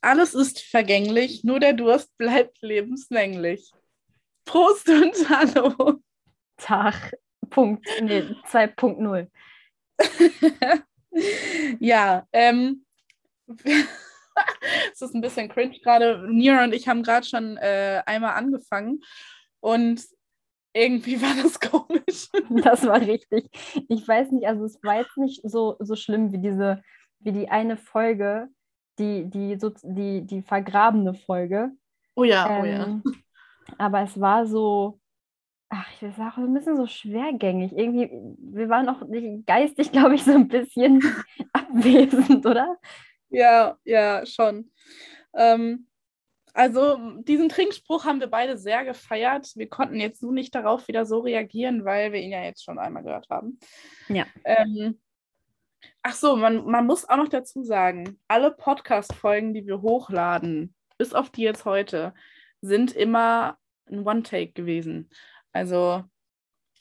Alles ist vergänglich, nur der Durst bleibt lebenslänglich. Prost und Hallo. Tag. Punkt. Nee, 2.0. ja, ähm, es ist ein bisschen cringe gerade. Nira und ich haben gerade schon äh, einmal angefangen und irgendwie war das komisch. Das war richtig. Ich weiß nicht, also es war jetzt nicht so, so schlimm wie diese, wie die eine Folge, die, die, so, die, die vergrabene Folge. Oh ja, ähm, oh ja. Ähm, aber es war so, ach, ich weiß auch ein bisschen so schwergängig. Irgendwie, wir waren auch geistig, glaube ich, so ein bisschen abwesend, oder? Ja, ja, schon. Ähm, also diesen Trinkspruch haben wir beide sehr gefeiert. Wir konnten jetzt nur nicht darauf wieder so reagieren, weil wir ihn ja jetzt schon einmal gehört haben. Ja. Ähm, ach so, man, man muss auch noch dazu sagen, alle Podcast-Folgen, die wir hochladen, bis auf die jetzt heute, sind immer ein One-Take gewesen. Also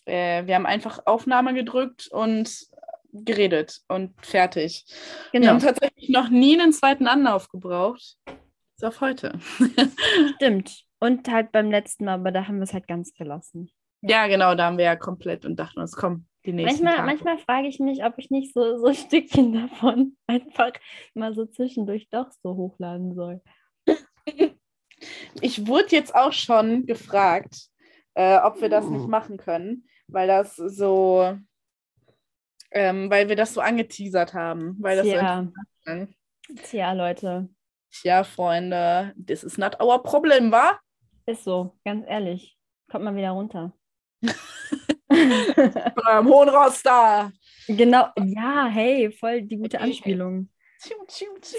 äh, wir haben einfach Aufnahme gedrückt und geredet und fertig. Genau. Wir haben tatsächlich noch nie einen zweiten Anlauf gebraucht. Bis auf heute. Stimmt. Und halt beim letzten Mal, aber da haben wir es halt ganz gelassen. Ja, genau, da haben wir ja komplett und dachten uns, komm, die nächsten manchmal, Tage. Manchmal frage ich mich, ob ich nicht so, so Stückchen davon einfach mal so zwischendurch doch so hochladen soll. Ich wurde jetzt auch schon gefragt, äh, ob wir das nicht oh. machen können, weil das so, ähm, weil wir das so angeteasert haben. Weil das Tja. So Tja, Leute. Tja, Freunde, this is not our problem, wa? Ist so, ganz ehrlich. Kommt mal wieder runter. Beim hohen Roster. Genau, ja, hey, voll die gute Anspielung.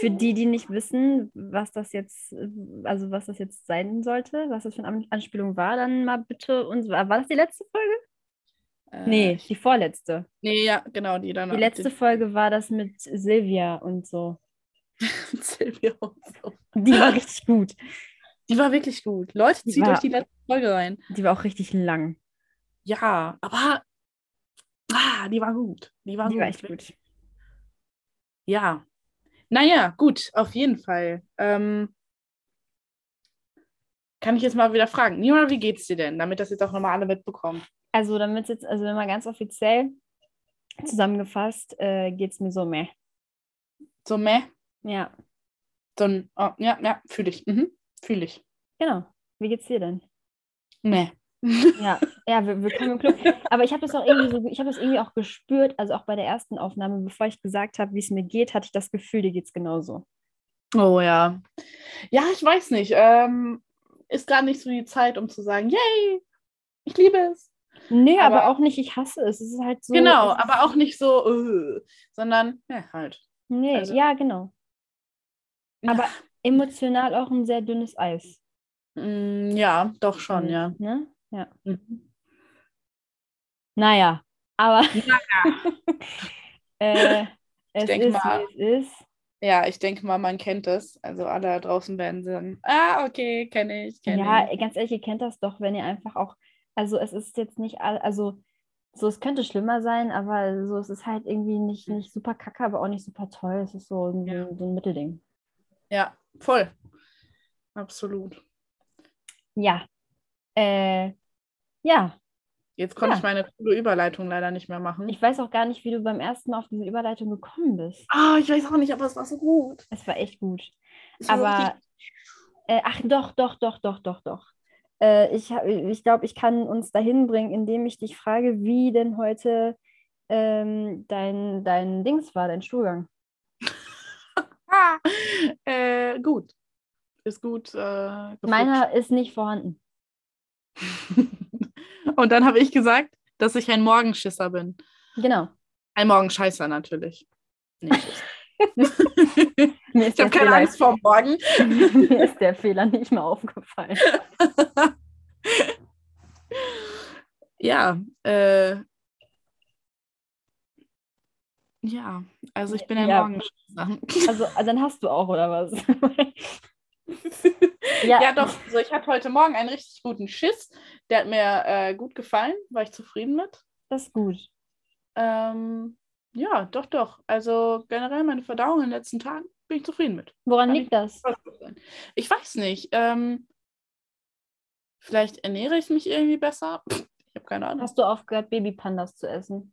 Für die, die nicht wissen, was das jetzt, also was das jetzt sein sollte, was das für eine Anspielung war, dann mal bitte uns. War das die letzte Folge? Äh, nee, die vorletzte. Nee, ja, genau, die dann. Die letzte die... Folge war das mit Silvia und so. Silvia und so. Die war richtig gut. Die war wirklich gut. Leute, zieht war, euch die letzte Folge rein. Die war auch richtig lang. Ja, aber ah, die war gut. Die war, die gut. war echt gut. Ja, naja, gut, auf jeden Fall. Ähm, kann ich jetzt mal wieder fragen, Nima, wie geht's dir denn, damit das jetzt auch nochmal alle mitbekommen? Also, damit jetzt, also wenn mal ganz offiziell zusammengefasst, äh, geht's mir so meh. So meh? Ja. So oh, ja, ja, fühle ich. Mhm, fühle ich. Genau. Wie geht's dir denn? Meh. Ja, ja, wir, wir kommen im Club. Aber ich habe das auch irgendwie so, ich habe das irgendwie auch gespürt, also auch bei der ersten Aufnahme, bevor ich gesagt habe, wie es mir geht, hatte ich das Gefühl, dir geht es genauso. Oh ja. Ja, ich weiß nicht. Ähm, ist gar nicht so die Zeit, um zu sagen, yay, ich liebe es. Nee, aber, aber auch nicht, ich hasse es. Es ist halt so. Genau, aber auch nicht so, uh, sondern, ja, halt. Nee, also, ja, genau. Aber ja. emotional auch ein sehr dünnes Eis. Mm, ja, doch schon, ja. Ne? Ja. Mhm. Naja, aber naja. äh, es ist, mal, wie es ist. Ja, ich denke mal, man kennt es. Also alle da draußen werden sagen, ah, okay, kenne ich, kenne ja, ich. ganz ehrlich, ihr kennt das doch, wenn ihr einfach auch, also es ist jetzt nicht, also so, es könnte schlimmer sein, aber so, es ist halt irgendwie nicht, hm. nicht super kacke, aber auch nicht super toll. Es ist so ein, ja. so ein Mittelding. Ja, voll. Absolut. Ja, äh, ja. Jetzt konnte ja. ich meine coole Überleitung leider nicht mehr machen. Ich weiß auch gar nicht, wie du beim ersten Mal auf diese Überleitung gekommen bist. Ah, oh, ich weiß auch nicht, aber es war so gut. Es war echt gut. aber, äh, ach doch, doch, doch, doch, doch, doch. Äh, ich ich glaube, ich kann uns dahin bringen, indem ich dich frage, wie denn heute ähm, dein, dein Dings war, dein Stuhlgang. äh, gut. Ist gut. Äh, Meiner ist nicht vorhanden. Und dann habe ich gesagt, dass ich ein Morgenschisser bin. Genau. Ein Morgenscheißer natürlich. Nee, ich habe keine Angst vor morgen. Mir ist der Fehler nicht mal aufgefallen. ja, äh, ja, also ich bin ein ja. Morgenschisser. Also, also dann hast du auch, oder was? Ja. ja, doch. Also ich hatte heute Morgen einen richtig guten Schiss. Der hat mir äh, gut gefallen, war ich zufrieden mit. Das ist gut. Ähm, Ja, doch, doch. Also generell meine Verdauung in den letzten Tagen bin ich zufrieden mit. Woran Kann liegt das? Ich weiß nicht. Ähm, vielleicht ernähre ich mich irgendwie besser. Ich habe keine Ahnung. Hast du aufgehört, Babypandas zu essen?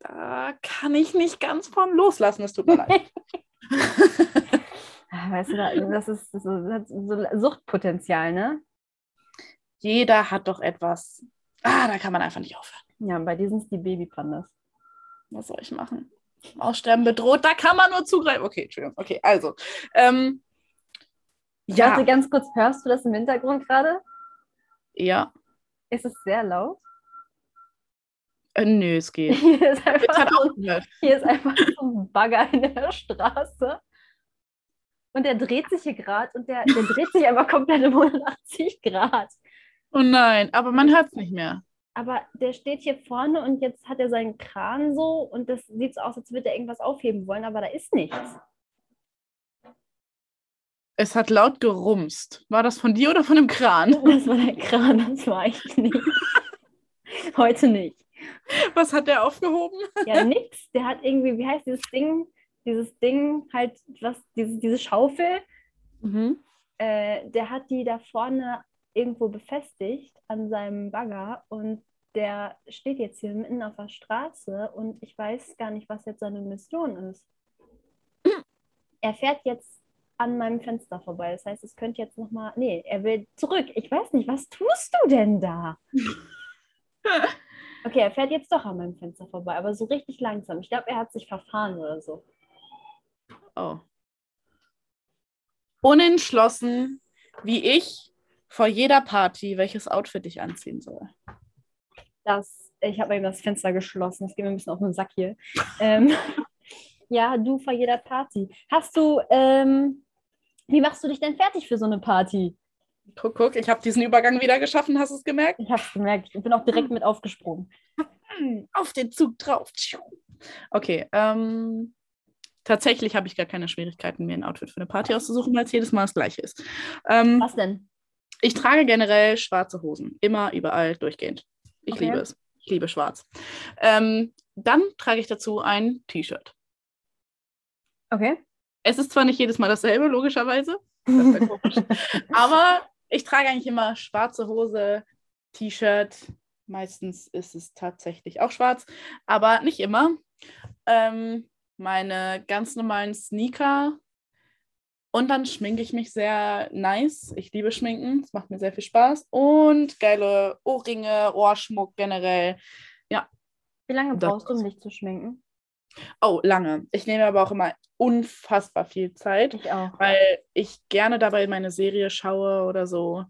Da kann ich nicht ganz von loslassen. Es tut mir leid. Weißt du, da- das ist so, das hat so Suchtpotenzial, ne? Jeder hat doch etwas. Ah, da kann man einfach nicht aufhören. Ja, bei dir sind es die Babypandas. Was soll ich machen? Aussterben bedroht, da kann man nur zugreifen. Okay, Entschuldigung. Okay, also. Ähm, Ja. Warte, ganz kurz, hörst du das im Hintergrund gerade? ja. Ist es sehr laut? Äh, nö, es geht. Hier ist einfach, so, hier ist einfach so ein Bagger in der Straße. Und der dreht sich hier gerade und der, der dreht sich einfach komplett um 180 Grad. Oh nein, aber man hört es nicht mehr. Aber der steht hier vorne und jetzt hat er seinen Kran so und das sieht so aus, als würde er irgendwas aufheben wollen, aber da ist nichts. Es hat laut gerumst. War das von dir oder von dem Kran? Das war der Kran, das war ich nicht. Heute nicht. Was hat der aufgehoben? Ja, nix. Der hat irgendwie, wie heißt dieses Ding? Dieses Ding, halt, was, diese, diese Schaufel, Mhm. äh, der hat die da vorne irgendwo befestigt an seinem Bagger und der steht jetzt hier mitten auf der Straße und ich weiß gar nicht, was jetzt seine Mission ist. Er fährt jetzt an meinem Fenster vorbei. Das heißt, es könnte jetzt nochmal. Nee, er will zurück. Ich weiß nicht, was tust du denn da? Okay, er fährt jetzt doch an meinem Fenster vorbei, aber so richtig langsam. Ich glaube, er hat sich verfahren oder so. Oh. Unentschlossen, wie ich, vor jeder Party, welches Outfit ich anziehen soll. Das, ich habe eben das Fenster geschlossen. Das geht mir ein bisschen auf den Sack hier. ähm, ja, du vor jeder Party. Hast du, ähm, wie machst du dich denn fertig für so eine Party? Guck, guck, ich habe diesen Übergang wieder geschaffen, hast du es gemerkt? Ich habe es gemerkt. Ich bin auch direkt mit aufgesprungen. Auf den Zug drauf. Okay, ähm, tatsächlich habe ich gar keine Schwierigkeiten, mir ein Outfit für eine Party auszusuchen, weil es jedes Mal das gleiche ist. Ähm, Was denn? ich trage generell schwarze Hosen. Immer, überall, durchgehend. Ich Okay. liebe es. Ich liebe schwarz. Ähm, dann trage ich dazu ein T-Shirt. Okay. Es ist zwar nicht jedes Mal dasselbe, logischerweise. Das wäre komisch. Aber ich trage eigentlich immer schwarze Hose, T-Shirt. Meistens ist es tatsächlich auch schwarz, aber nicht immer. Ähm, meine ganz normalen Sneaker. Und dann schminke ich mich sehr nice. Ich liebe Schminken. Es macht mir sehr viel Spaß. Und geile Ohrringe, Ohrschmuck generell. Wie lange Das- brauchst du, um dich zu schminken? Oh, lange. Ich nehme aber auch immer unfassbar viel Zeit, Ich auch. weil ich gerne dabei meine Serie schaue oder so.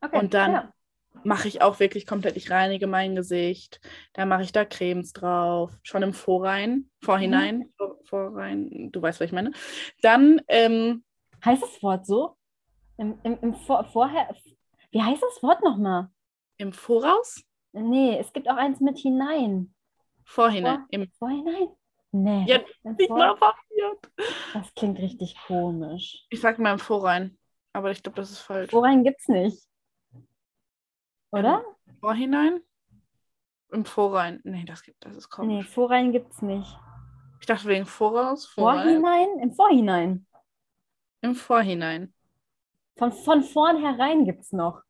Okay. und dann- Ja. Mache ich auch wirklich komplett, ich reinige mein Gesicht, dann mache ich da Cremes drauf, schon im Vorrein, Vorhinein, Vor- Vorrein, du weißt, was ich meine. Dann, ähm, Heißt das Wort so? Im, im, im Vor Vorher. Wie heißt das Wort nochmal? im Voraus, Nee, es gibt auch eins mit hinein. Vorhinein, Vor- im, Vorhinein? Nee. Ja, Im nicht mal verwirrt. Das klingt richtig komisch. Ich sag mal im Vorrein, aber ich glaube, das ist falsch. Vorrein gibt's nicht. Oder? Vorhinein? Im Vorrein. Nee, das gibt, das ist Nee, komisch. Vorrein gibt's nicht. Ich dachte wegen Voraus, Vorrein. Vorhinein? Im Vorhinein. Im Vorhinein. Von, von vornherein gibt's noch.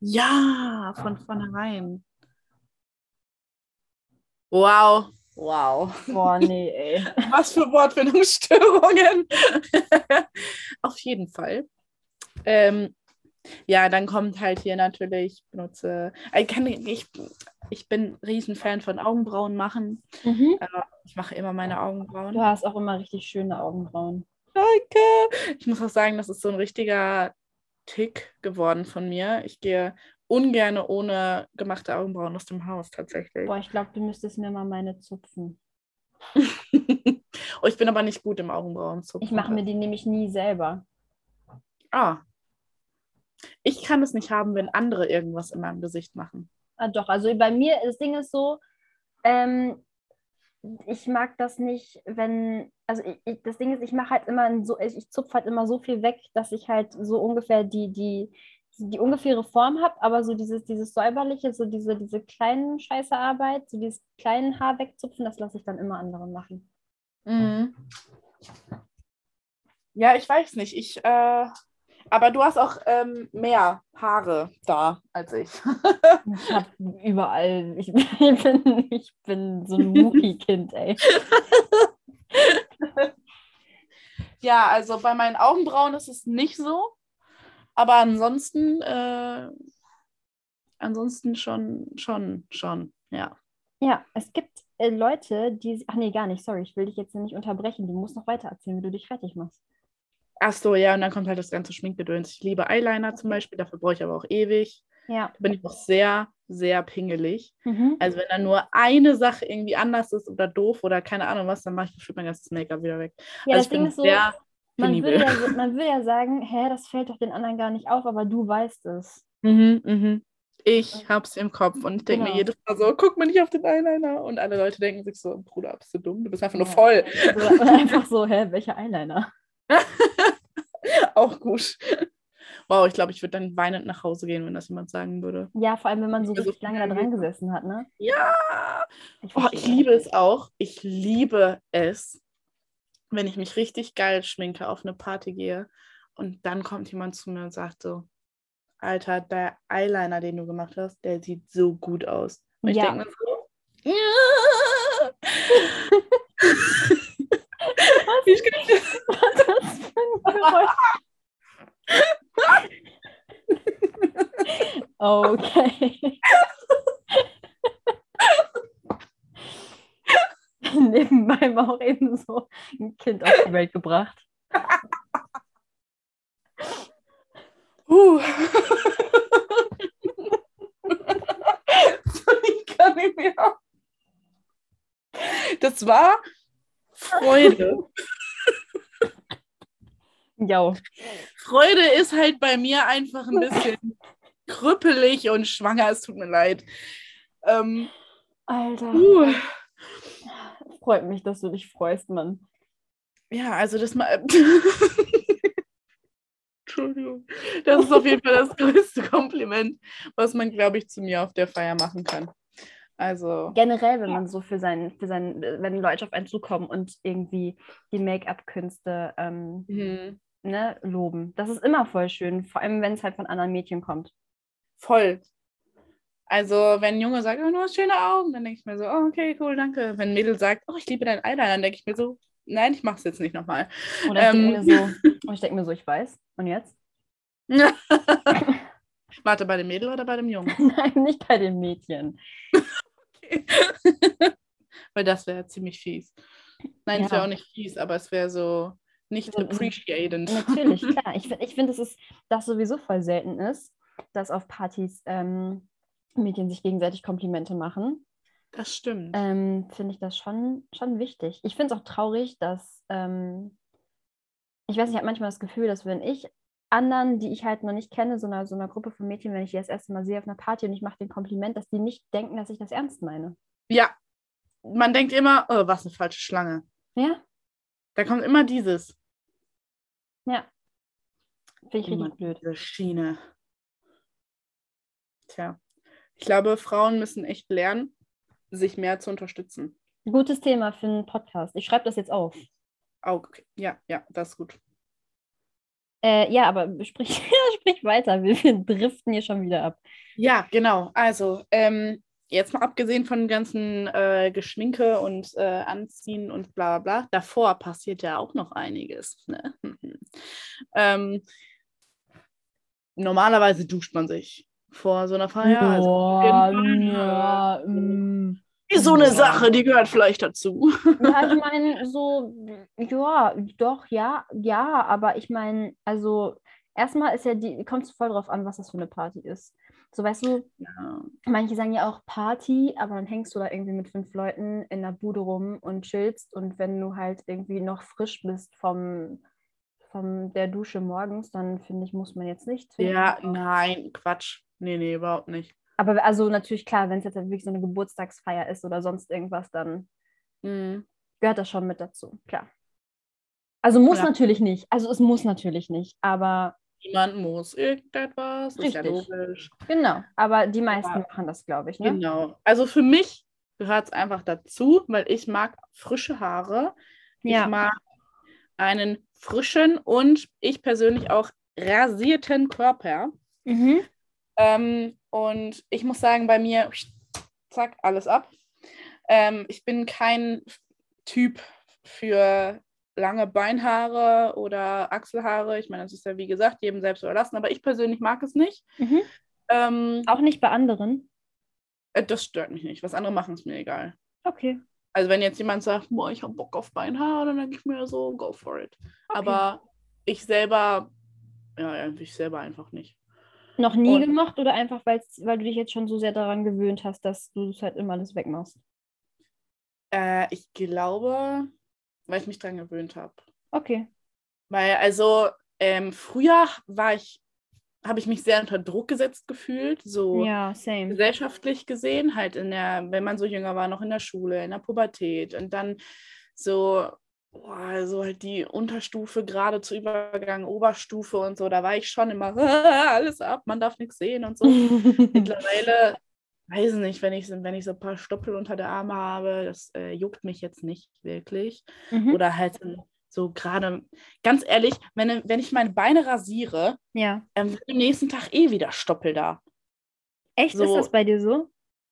Ja, von vornherein. Wow, wow. Boah, nee, ey. Was für Wortfindungsstörungen. Auf jeden Fall. Ähm, ja, dann kommt halt hier natürlich, ich benutze, ich, kann, ich, ich bin ein Riesenfan von Augenbrauen machen. Mhm. Ich mache immer meine Augenbrauen. Du hast auch immer richtig schöne Augenbrauen. Danke. Ich muss auch sagen, das ist so ein richtiger Tick geworden von mir. Ich gehe ungern ohne gemachte Augenbrauen aus dem Haus tatsächlich. Boah, ich glaube, du müsstest mir mal meine zupfen. oh, ich bin aber nicht gut im Augenbrauenzupfen. Ich mache mir die nämlich nie selber. Ah. Ich kann es nicht haben, wenn andere irgendwas in meinem Gesicht machen. Ah, doch, also bei mir, das Ding ist so, ähm, ich mag das nicht, wenn, also ich, ich, das Ding ist, ich mache halt immer so, ich, ich zupfe halt immer so viel weg, dass ich halt so ungefähr die, die die ungefähre Form habe, aber so dieses, dieses säuberliche, so diese, diese kleinen Scheißearbeit, so dieses kleinen Haar wegzupfen, das lasse ich dann immer andere machen. Mhm. Ja, ich weiß nicht. Ich, äh, aber du hast auch ähm, mehr Haare da als ich. ich habe überall, ich, ich, bin, ich bin so ein Muki-Kind, ey. ja, also bei meinen Augenbrauen ist es nicht so. Aber ansonsten, äh, ansonsten schon, schon, schon, ja. Ja, es gibt äh, Leute, die. Ach nee, gar nicht, sorry, ich will dich jetzt nicht unterbrechen. Du musst noch weiter erzählen, wie du dich fertig machst. Ach so, ja, und dann kommt halt das ganze Schminkgedöns. Ich liebe Eyeliner zum Beispiel, dafür brauche ich aber auch ewig. Ja. Da bin ich auch sehr, sehr pingelig. Mhm. Also wenn da nur eine Sache irgendwie anders ist oder doof oder keine Ahnung was, dann mache ich bestimmt mein ganzes Make-up wieder weg. Ja, also das Ding ist so, man will, ja, man will ja sagen, hä, das fällt doch den anderen gar nicht auf, aber du weißt es. Mhm, mhm. Ich hab's im Kopf und ich denke genau. mir jedes Mal so, guck mal nicht auf den Eyeliner. Und alle Leute denken sich so, Bruder, bist du dumm? Du bist einfach nur voll. Oder einfach so, hä, welcher Eyeliner? Auch gut. Wow, ich glaube, ich würde dann weinend nach Hause gehen, wenn das jemand sagen würde. Ja, vor allem, wenn man so also, richtig lange da dran gesessen hat, ne? Ja! Ich, oh, ich liebe es auch. Ich liebe es, wenn ich mich richtig geil schminke, auf eine Party gehe und dann kommt jemand zu mir und sagt so, Alter, der Eyeliner, den du gemacht hast, der sieht so gut aus. Und ja. ich denke mir so, ja. Was? Ich Was ist das für ein Geräusch? Okay. Nebenbei war auch eben so ein Kind auf die Welt gebracht. Uh. ich kann nicht mehr. Das war Freude. Ja. Freude ist halt bei mir einfach ein bisschen krüppelig und schwanger. Es tut mir leid. Ähm, Alter. Uh. Freut mich, dass du dich freust, Mann. Ja, also das mal. Entschuldigung. Das ist auf jeden Fall das größte Kompliment, was man, glaube ich, zu mir auf der Feier machen kann. Also. Generell, wenn man so für seinen, für seinen, wenn Leute auf einen zukommen und irgendwie die Make-up-Künste ähm, mhm. Ne, loben. Das ist immer voll schön, vor allem wenn es halt von anderen Mädchen kommt. Voll. Also, wenn ein Junge sagt, oh, du hast schöne Augen, dann denke ich mir so, oh, okay, cool, danke. Wenn ein Mädel sagt, oh, ich liebe deinen Eyeliner, dann denke ich mir so, nein, ich mache es jetzt nicht nochmal. Oder ähm, ich denke mir, so, denk mir so, ich weiß. Und jetzt? Warte, bei dem Mädel oder bei dem Jungen? Nein, nicht bei dem Mädchen. okay. Weil das wäre ziemlich fies. Nein, es ja. wäre auch nicht fies, aber es wäre so nicht appreciated. Natürlich, klar. Ich finde, ich find, dass es das sowieso voll selten ist, dass auf Partys ähm, Mädchen sich gegenseitig Komplimente machen. Das stimmt. Ähm, finde ich das schon, schon wichtig. Ich finde es auch traurig, dass, ähm, ich weiß nicht, ich habe manchmal das Gefühl, dass wenn ich anderen, die ich halt noch nicht kenne, so einer, so einer Gruppe von Mädchen, wenn ich die das erste Mal sehe auf einer Party und ich mache den Kompliment, dass die nicht denken, dass ich das ernst meine. Ja, man denkt immer, oh, was eine falsche Schlange. Ja. Da kommt immer dieses. Ja. Finde ich richtig blöd. Diese Schiene. Tja, ich glaube, Frauen müssen echt lernen, sich mehr zu unterstützen. Gutes Thema für einen Podcast. Ich schreibe das jetzt auf. Okay. Ja, ja, das ist gut. Äh, ja, aber sprich, sprich weiter. Wir, driften hier schon wieder ab. Ja, genau. Also, ähm, jetzt mal abgesehen von dem ganzen äh, Geschminke und äh, Anziehen und bla bla bla, davor passiert ja auch noch einiges. Ne? ähm, normalerweise duscht man sich vor so einer Feier. Boah, also ja, mm, so eine Sache, die gehört vielleicht dazu. Ja, ich meine, so, ja, doch, ja, ja, aber ich meine, also erstmal ist ja die, kommt es voll drauf an, was das für eine Party ist. So, weißt du, ja. manche sagen ja auch Party, aber dann hängst du da irgendwie mit fünf Leuten in der Bude rum und chillst und wenn du halt irgendwie noch frisch bist vom, vom der Dusche morgens, dann finde ich, muss man jetzt nicht. Ja, nein, Quatsch. Nee, nee, überhaupt nicht. Aber also natürlich klar, wenn es jetzt halt wirklich so eine Geburtstagsfeier ist oder sonst irgendwas, dann mhm. gehört das schon mit dazu, klar. Also muss ja. natürlich nicht. Also es muss natürlich nicht, aber Niemand muss irgendetwas, ist ja Richtig. logisch. Genau, aber die meisten Aber- machen das, glaube ich, ne? Genau. Also für mich gehört es einfach dazu, weil ich mag frische Haare. Ja. Ich mag einen frischen und ich persönlich auch rasierten Körper. Mhm. Ähm, und ich muss sagen, bei mir, zack, alles ab. Ähm, ich bin kein Typ für lange Beinhaare oder Achselhaare. Ich meine, das ist ja wie gesagt jedem selbst überlassen, aber ich persönlich mag es nicht. Mhm. Ähm, Auch nicht bei anderen. äh, das stört mich nicht. Was andere machen, ist mir egal. Okay. Also wenn jetzt jemand sagt, boah, ich habe Bock auf Beinhaare, dann denke ich mir so, go for it. Aber ich selber, ja, ich selber einfach nicht. Noch nie Und- gemacht oder einfach, weil du dich jetzt schon so sehr daran gewöhnt hast, dass du es halt immer alles wegmachst? Äh, ich glaube, weil ich mich dran gewöhnt habe. Okay. Weil, also, ähm, früher war ich, habe ich mich sehr unter Druck gesetzt gefühlt, so Ja, same. gesellschaftlich gesehen, halt in der, wenn man so jünger war, noch in der Schule, in der Pubertät und dann so, boah, so halt die Unterstufe gerade zu Übergang, Oberstufe und so, da war ich schon immer alles ab, man darf nichts sehen und so. Mittlerweile, weiß nicht, wenn ich, wenn ich so ein paar Stoppel unter der Arme habe, das äh, juckt mich jetzt nicht wirklich. Mhm. Oder halt so gerade, ganz ehrlich, wenn, wenn ich meine Beine rasiere, Ja. ähm, sind am nächsten Tag eh wieder Stoppel da. Echt, ist So- das bei dir so?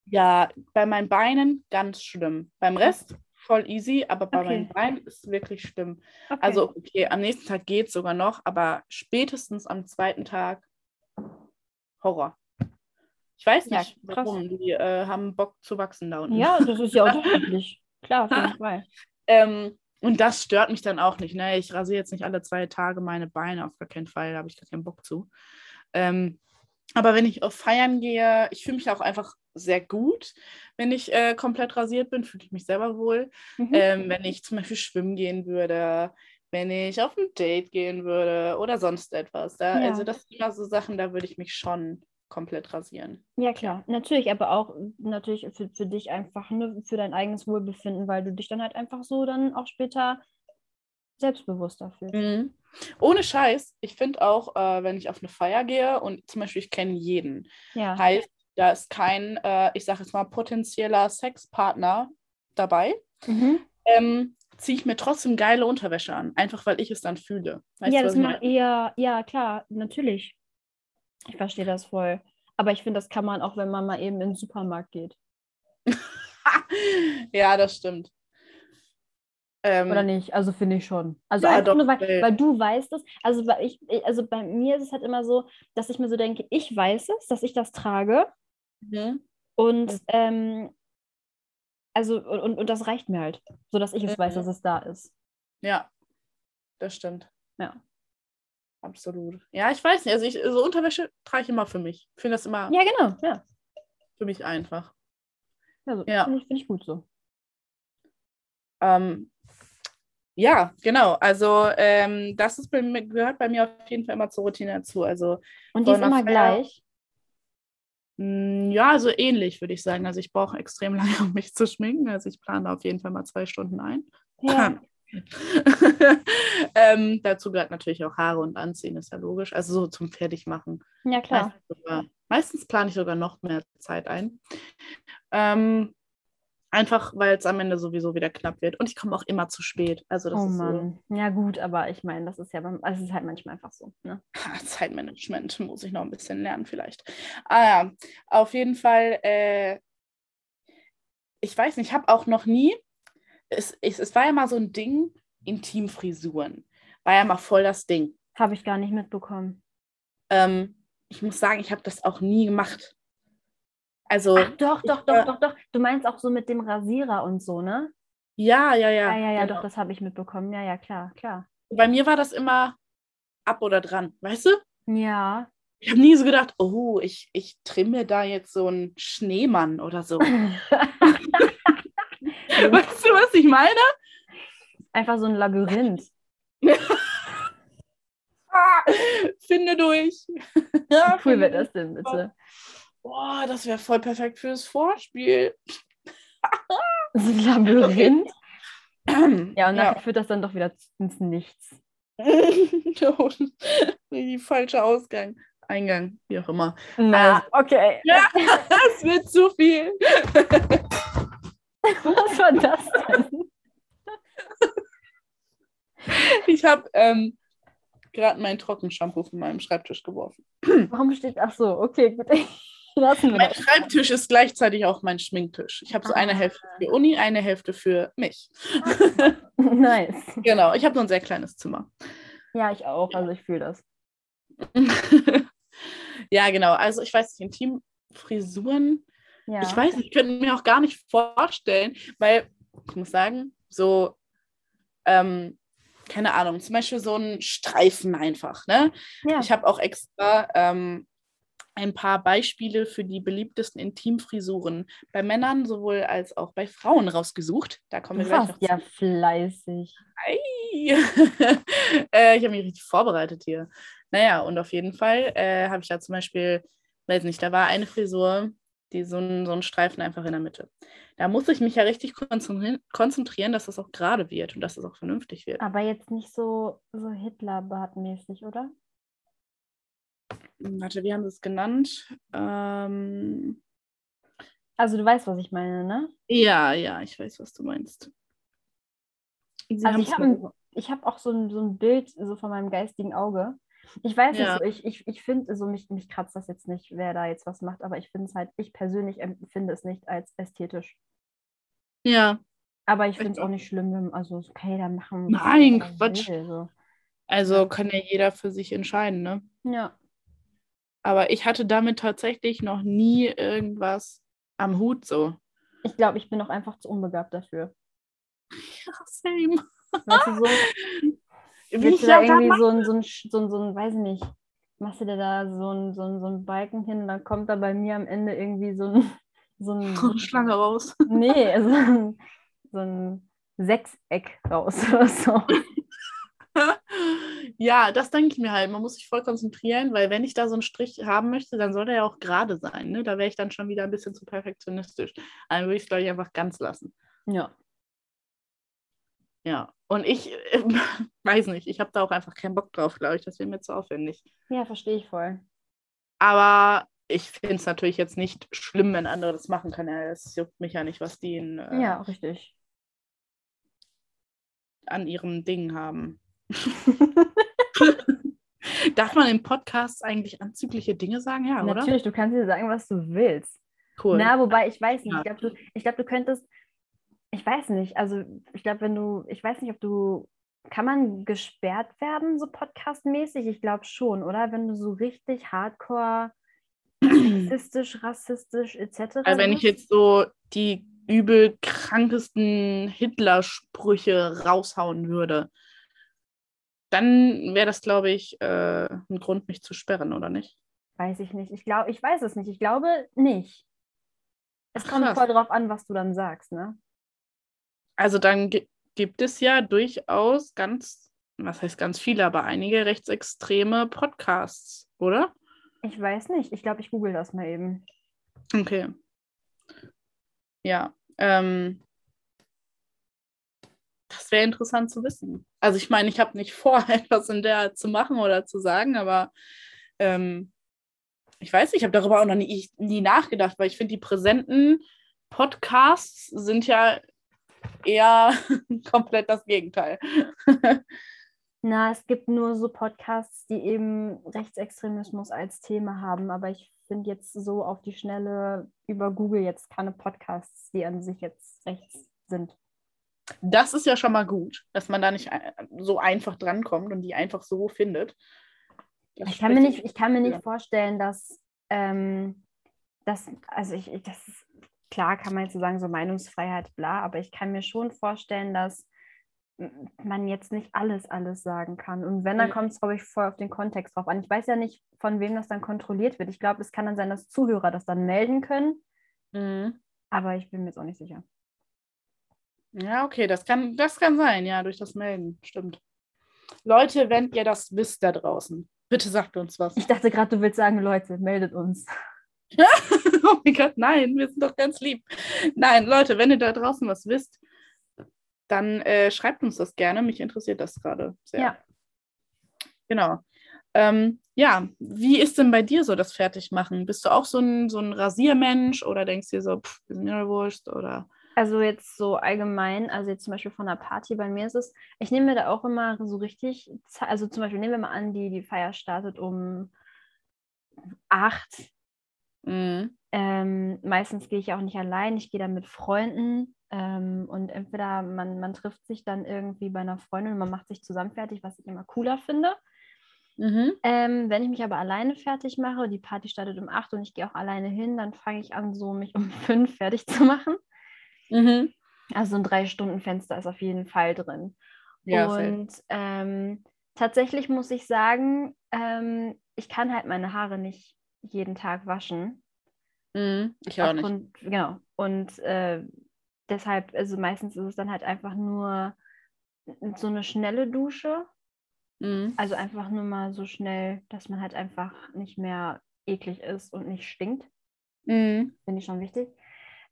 Ja, bei meinen Beinen ganz schlimm. Beim Rest voll easy, aber bei Okay. meinen Beinen ist es wirklich schlimm. Okay. Also, okay, am nächsten Tag geht es sogar noch, aber spätestens am zweiten Tag Horror. Ich weiß Ja, nicht, krass. warum. Die äh, haben Bock zu wachsen da unten. Ja, das ist ja unterschiedlich. Klar, auf jeden Fall. Ähm, und das stört mich dann auch nicht. Ne? Ich rasiere jetzt nicht alle zwei Tage meine Beine, auf gar keinen Fall, da habe ich gar keinen Bock zu. Ähm, aber wenn ich auf Feiern gehe, ich fühle mich auch einfach sehr gut. Wenn ich äh, komplett rasiert bin, fühle ich mich selber wohl. Mhm. Ähm, wenn ich zum Beispiel schwimmen gehen würde, wenn ich auf ein Date gehen würde oder sonst etwas. Da, Ja. Also das sind immer so Sachen, da würde ich mich schon komplett rasieren. Ja, klar. Natürlich, aber auch natürlich für, für dich einfach, ne, für dein eigenes Wohlbefinden, weil du dich dann halt einfach so dann auch später selbstbewusster fühlst. Mhm. Ohne Scheiß, ich finde auch, äh, wenn ich auf eine Feier gehe und zum Beispiel ich kenne jeden, Ja. heißt, da ist kein, äh, ich sage jetzt mal, potenzieller Sexpartner dabei, Mhm. ähm, ziehe ich mir trotzdem geile Unterwäsche an, einfach weil ich es dann fühle. Weißt Ja, das macht eher, ja, klar, natürlich. Ich verstehe das voll. Aber ich finde, das kann man auch, wenn man mal eben in den Supermarkt geht. ja, das stimmt. Ähm, Oder nicht? Also finde ich schon. Also Ja, einfach doch, nur, weil, weil- weil du weißt es. Also bei, ich, also bei mir ist es halt immer so, dass ich mir so denke, ich weiß es, dass ich das trage. mhm. Und Mhm. ähm, also, und, und, und das reicht mir halt, so dass ich es weiß, Mhm. dass es da ist. Ja, das stimmt. Ja. Absolut. Ja, ich weiß nicht. Also ich, so Unterwäsche trage ich immer für mich. Ich finde das immer Ja, genau. Ja, für mich einfach. also, Ja. finde ich, find ich gut so. Ähm, ja, genau. Also ähm, das ist bei mir, gehört bei mir auf jeden Fall immer zur Routine dazu. Also Und die ist immer Feier- gleich. mh, ja, so ähnlich würde ich sagen. Also ich brauche extrem lange, um mich zu schminken. Also ich plane auf jeden Fall mal zwei Stunden ein. Ja. ähm, dazu gehört natürlich auch Haare und Anziehen, ist ja logisch. Also so zum Fertigmachen. ja, klar. Meistens, sogar, meistens plane ich sogar noch mehr Zeit ein. Ähm, einfach, weil es am Ende sowieso wieder knapp wird. Und ich komme auch immer zu spät. Also das Oh ist so Mann. Ja, gut, aber ich meine, das ist ja, beim- also es ist halt manchmal einfach so. Ne? Zeitmanagement muss ich noch ein bisschen lernen vielleicht. Ah ja, auf jeden Fall, äh, ich weiß nicht, ich habe auch noch nie, es, es, es war ja mal so ein Ding, Intimfrisuren. War ja mal voll das Ding. Habe ich gar nicht mitbekommen. Ähm, ich muss sagen, ich habe das auch nie gemacht. Also, Ach, doch, ich doch, war- doch, doch, doch. Du meinst auch so mit dem Rasierer und so, ne? ja, ja, ja. Ja, ja, ja, genau. doch, das habe ich mitbekommen. Ja, ja, klar, klar. Bei mir war das immer ab oder dran, weißt du? Ja. Ich habe nie so gedacht, oh, ich, ich trimme da jetzt so einen Schneemann oder so. weißt was ich meine? Einfach so ein Labyrinth. Ah, finde durch. ja, cool durch. das denn, bitte? Boah, das wäre voll perfekt fürs Vorspiel. So ein Labyrinth? Ja, und Ja. nachher führt das dann doch wieder ins Nichts. Die falsche Ausgang. Eingang, wie auch immer. Na, Also- okay. Ja, es wird zu viel. Was war das denn? Ich habe ähm, gerade mein Trockenshampoo von meinem Schreibtisch geworfen. Warum steht. Ach so, okay, gut. Mein. Schreibtisch ist gleichzeitig auch mein Schminktisch. Ich habe so eine Ah. Hälfte für Uni, eine Hälfte für mich. Nice. Genau, ich habe nur ein sehr kleines Zimmer. Ja, ich auch. Also ich fühle das. ja, genau. Also ich weiß nicht, Intimfrisuren, Ja. ich weiß nicht, ich könnte mir auch gar nicht vorstellen, weil ich muss sagen, so, ähm, keine Ahnung, zum Beispiel so ein Streifen einfach, ne? ja. Ich habe auch extra ähm, ein paar Beispiele für die beliebtesten Intimfrisuren bei Männern sowohl als auch bei Frauen rausgesucht. Da kommen wir gleich noch ja fleißig. äh, ich habe mich richtig vorbereitet hier. Naja, und auf jeden Fall äh, habe ich da zum Beispiel, weiß nicht, da war eine Frisur, die so ein, so Streifen einfach in der Mitte. Da muss ich mich ja richtig konzentrieren, dass das auch gerade wird und dass das auch vernünftig wird. Aber jetzt nicht so, so Hitler-Bartmäßig, oder? Warte, wie haben sie es genannt? Ähm, Also du weißt, was ich meine, ne? ja, ja, ich weiß, was du meinst. Sie Also ich es habe hab auch so ein, so ein Bild so von meinem geistigen Auge. Ich weiß Ja. so, ich, ich, ich finde, so mich, mich kratzt das jetzt nicht, wer da jetzt was macht, aber ich finde es halt, ich persönlich empfinde es nicht als ästhetisch. Ja, Aber ich finde es auch nicht schlimm, wenn, also okay, dann machen Nein, was er Quatsch. will, so. also kann ja jeder für sich entscheiden, ne? Ja. Aber ich hatte damit tatsächlich noch nie irgendwas am Hut so. Ich glaube, ich bin auch einfach zu unbegabt dafür. Ja, same. Weißt du, so, Wie ich du da irgendwie so ein, so ein, so ein, so ein, weiß ich nicht, machst du dir da so ein, so ein, so ein Balken hin und dann kommt da bei mir am Ende irgendwie so ein, so ein, so eine Schlange raus. nee, so ein, so ein Sechseck raus oder so. ja, das denke ich mir halt. Man muss sich voll konzentrieren, weil wenn ich da so einen Strich haben möchte, dann soll der ja auch gerade sein. Ne? Da wäre ich dann schon wieder ein bisschen zu perfektionistisch. Dann würde ich es, glaube ich, einfach ganz lassen. Ja. Ja. Und ich äh, weiß nicht, ich habe da auch einfach keinen Bock drauf, glaube ich. Das wäre mir zu aufwendig. Ja, verstehe ich voll. Aber ich finde es natürlich jetzt nicht schlimm, wenn andere das machen können. Es juckt mich ja nicht, was die in, äh, Ja, richtig. an ihrem Ding haben. Darf man im Podcast eigentlich anzügliche Dinge sagen? Ja, oder? Natürlich, du kannst dir sagen, was du willst. Cool. Na, wobei, ich weiß nicht, ich glaube, du, ich glaub, du könntest, ich weiß nicht, also ich glaube, wenn du, ich weiß nicht, ob du, kann man gesperrt werden, so podcastmäßig? Ich glaube schon, oder? Wenn du so richtig hardcore sexistisch, rassistisch etc. Also wenn ich jetzt so die übel krankesten Hitler-Sprüche raushauen würde, dann wäre das, glaube ich, äh, ein Grund, mich zu sperren, oder nicht? Weiß ich nicht. Ich glaube, ich weiß es nicht. Ich glaube nicht. Es kommt voll drauf an, was du dann sagst, ne? Also dann gi- gibt es ja durchaus ganz, was heißt ganz viele, aber einige rechtsextreme Podcasts, oder? Ich weiß nicht. Ich glaube, ich google das mal eben. Okay. Ja. Ähm, das wäre interessant zu wissen. Also ich meine, ich habe nicht vor, etwas in der Art zu machen oder zu sagen, aber ähm, ich weiß, nicht, ich habe darüber auch noch nie, nie nachgedacht, weil ich finde, die präsenten Podcasts sind ja eher komplett das Gegenteil. Na, es gibt nur so Podcasts, die eben Rechtsextremismus als Thema haben, aber ich finde jetzt so auf die Schnelle über Google jetzt keine Podcasts, die an sich jetzt rechts sind. Das ist ja schon mal gut, dass man da nicht ein- so einfach drankommt und die einfach so findet. Das Ich kann mir nicht, ich kann mir nicht vorstellen, dass, ähm, dass also ich, ich, das klar kann man jetzt so sagen, so Meinungsfreiheit, bla, aber ich kann mir schon vorstellen, dass man jetzt nicht alles, alles sagen kann. Und wenn, dann kommt es, glaube ich, voll auf den Kontext drauf an. Ich weiß ja nicht, von wem das dann kontrolliert wird. Ich glaube, es kann dann sein, dass Zuhörer das dann melden können, Mhm. aber ich bin mir jetzt auch nicht sicher. Ja, okay, das kann, das kann sein, ja, durch das Melden, stimmt. Leute, wenn ihr das wisst da draußen, bitte sagt uns was. Ich dachte gerade, du willst sagen, Leute, meldet uns. oh mein Gott, nein, wir sind doch ganz lieb. Nein, Leute, wenn ihr da draußen was wisst, dann äh, schreibt uns das gerne. Mich interessiert das gerade sehr. Ja. Genau. Ähm, ja, wie ist denn bei dir so das Fertigmachen? Bist du auch so ein, so ein Rasiermensch oder denkst du dir so, pff, ist mir wurscht oder? Also jetzt so allgemein, also jetzt zum Beispiel von der Party, bei mir ist es, ich nehme mir da auch immer so richtig, also zum Beispiel nehmen wir mal an, die, die Feier startet um acht. Mhm. Ähm, meistens gehe ich auch nicht allein, ich gehe dann mit Freunden ähm, und entweder man, man trifft sich dann irgendwie bei einer Freundin und man macht sich zusammen fertig, was ich immer cooler finde. Mhm. Ähm, wenn ich mich aber alleine fertig mache, die Party startet um 8 und ich gehe auch alleine hin, dann fange ich an, so mich um 5 fertig zu machen. Mhm. Also ein Drei-Stunden-Fenster ist auf jeden Fall drin. Ja, und ähm, tatsächlich muss ich sagen, ähm, ich kann halt meine Haare nicht jeden Tag waschen. Mhm, ich auch Aufgrund, nicht. Genau. Und äh, deshalb, also meistens ist es dann halt einfach nur so eine schnelle Dusche. Mhm. Also einfach nur mal so schnell, dass man halt einfach nicht mehr eklig ist und nicht stinkt. Mhm. Finde ich schon wichtig.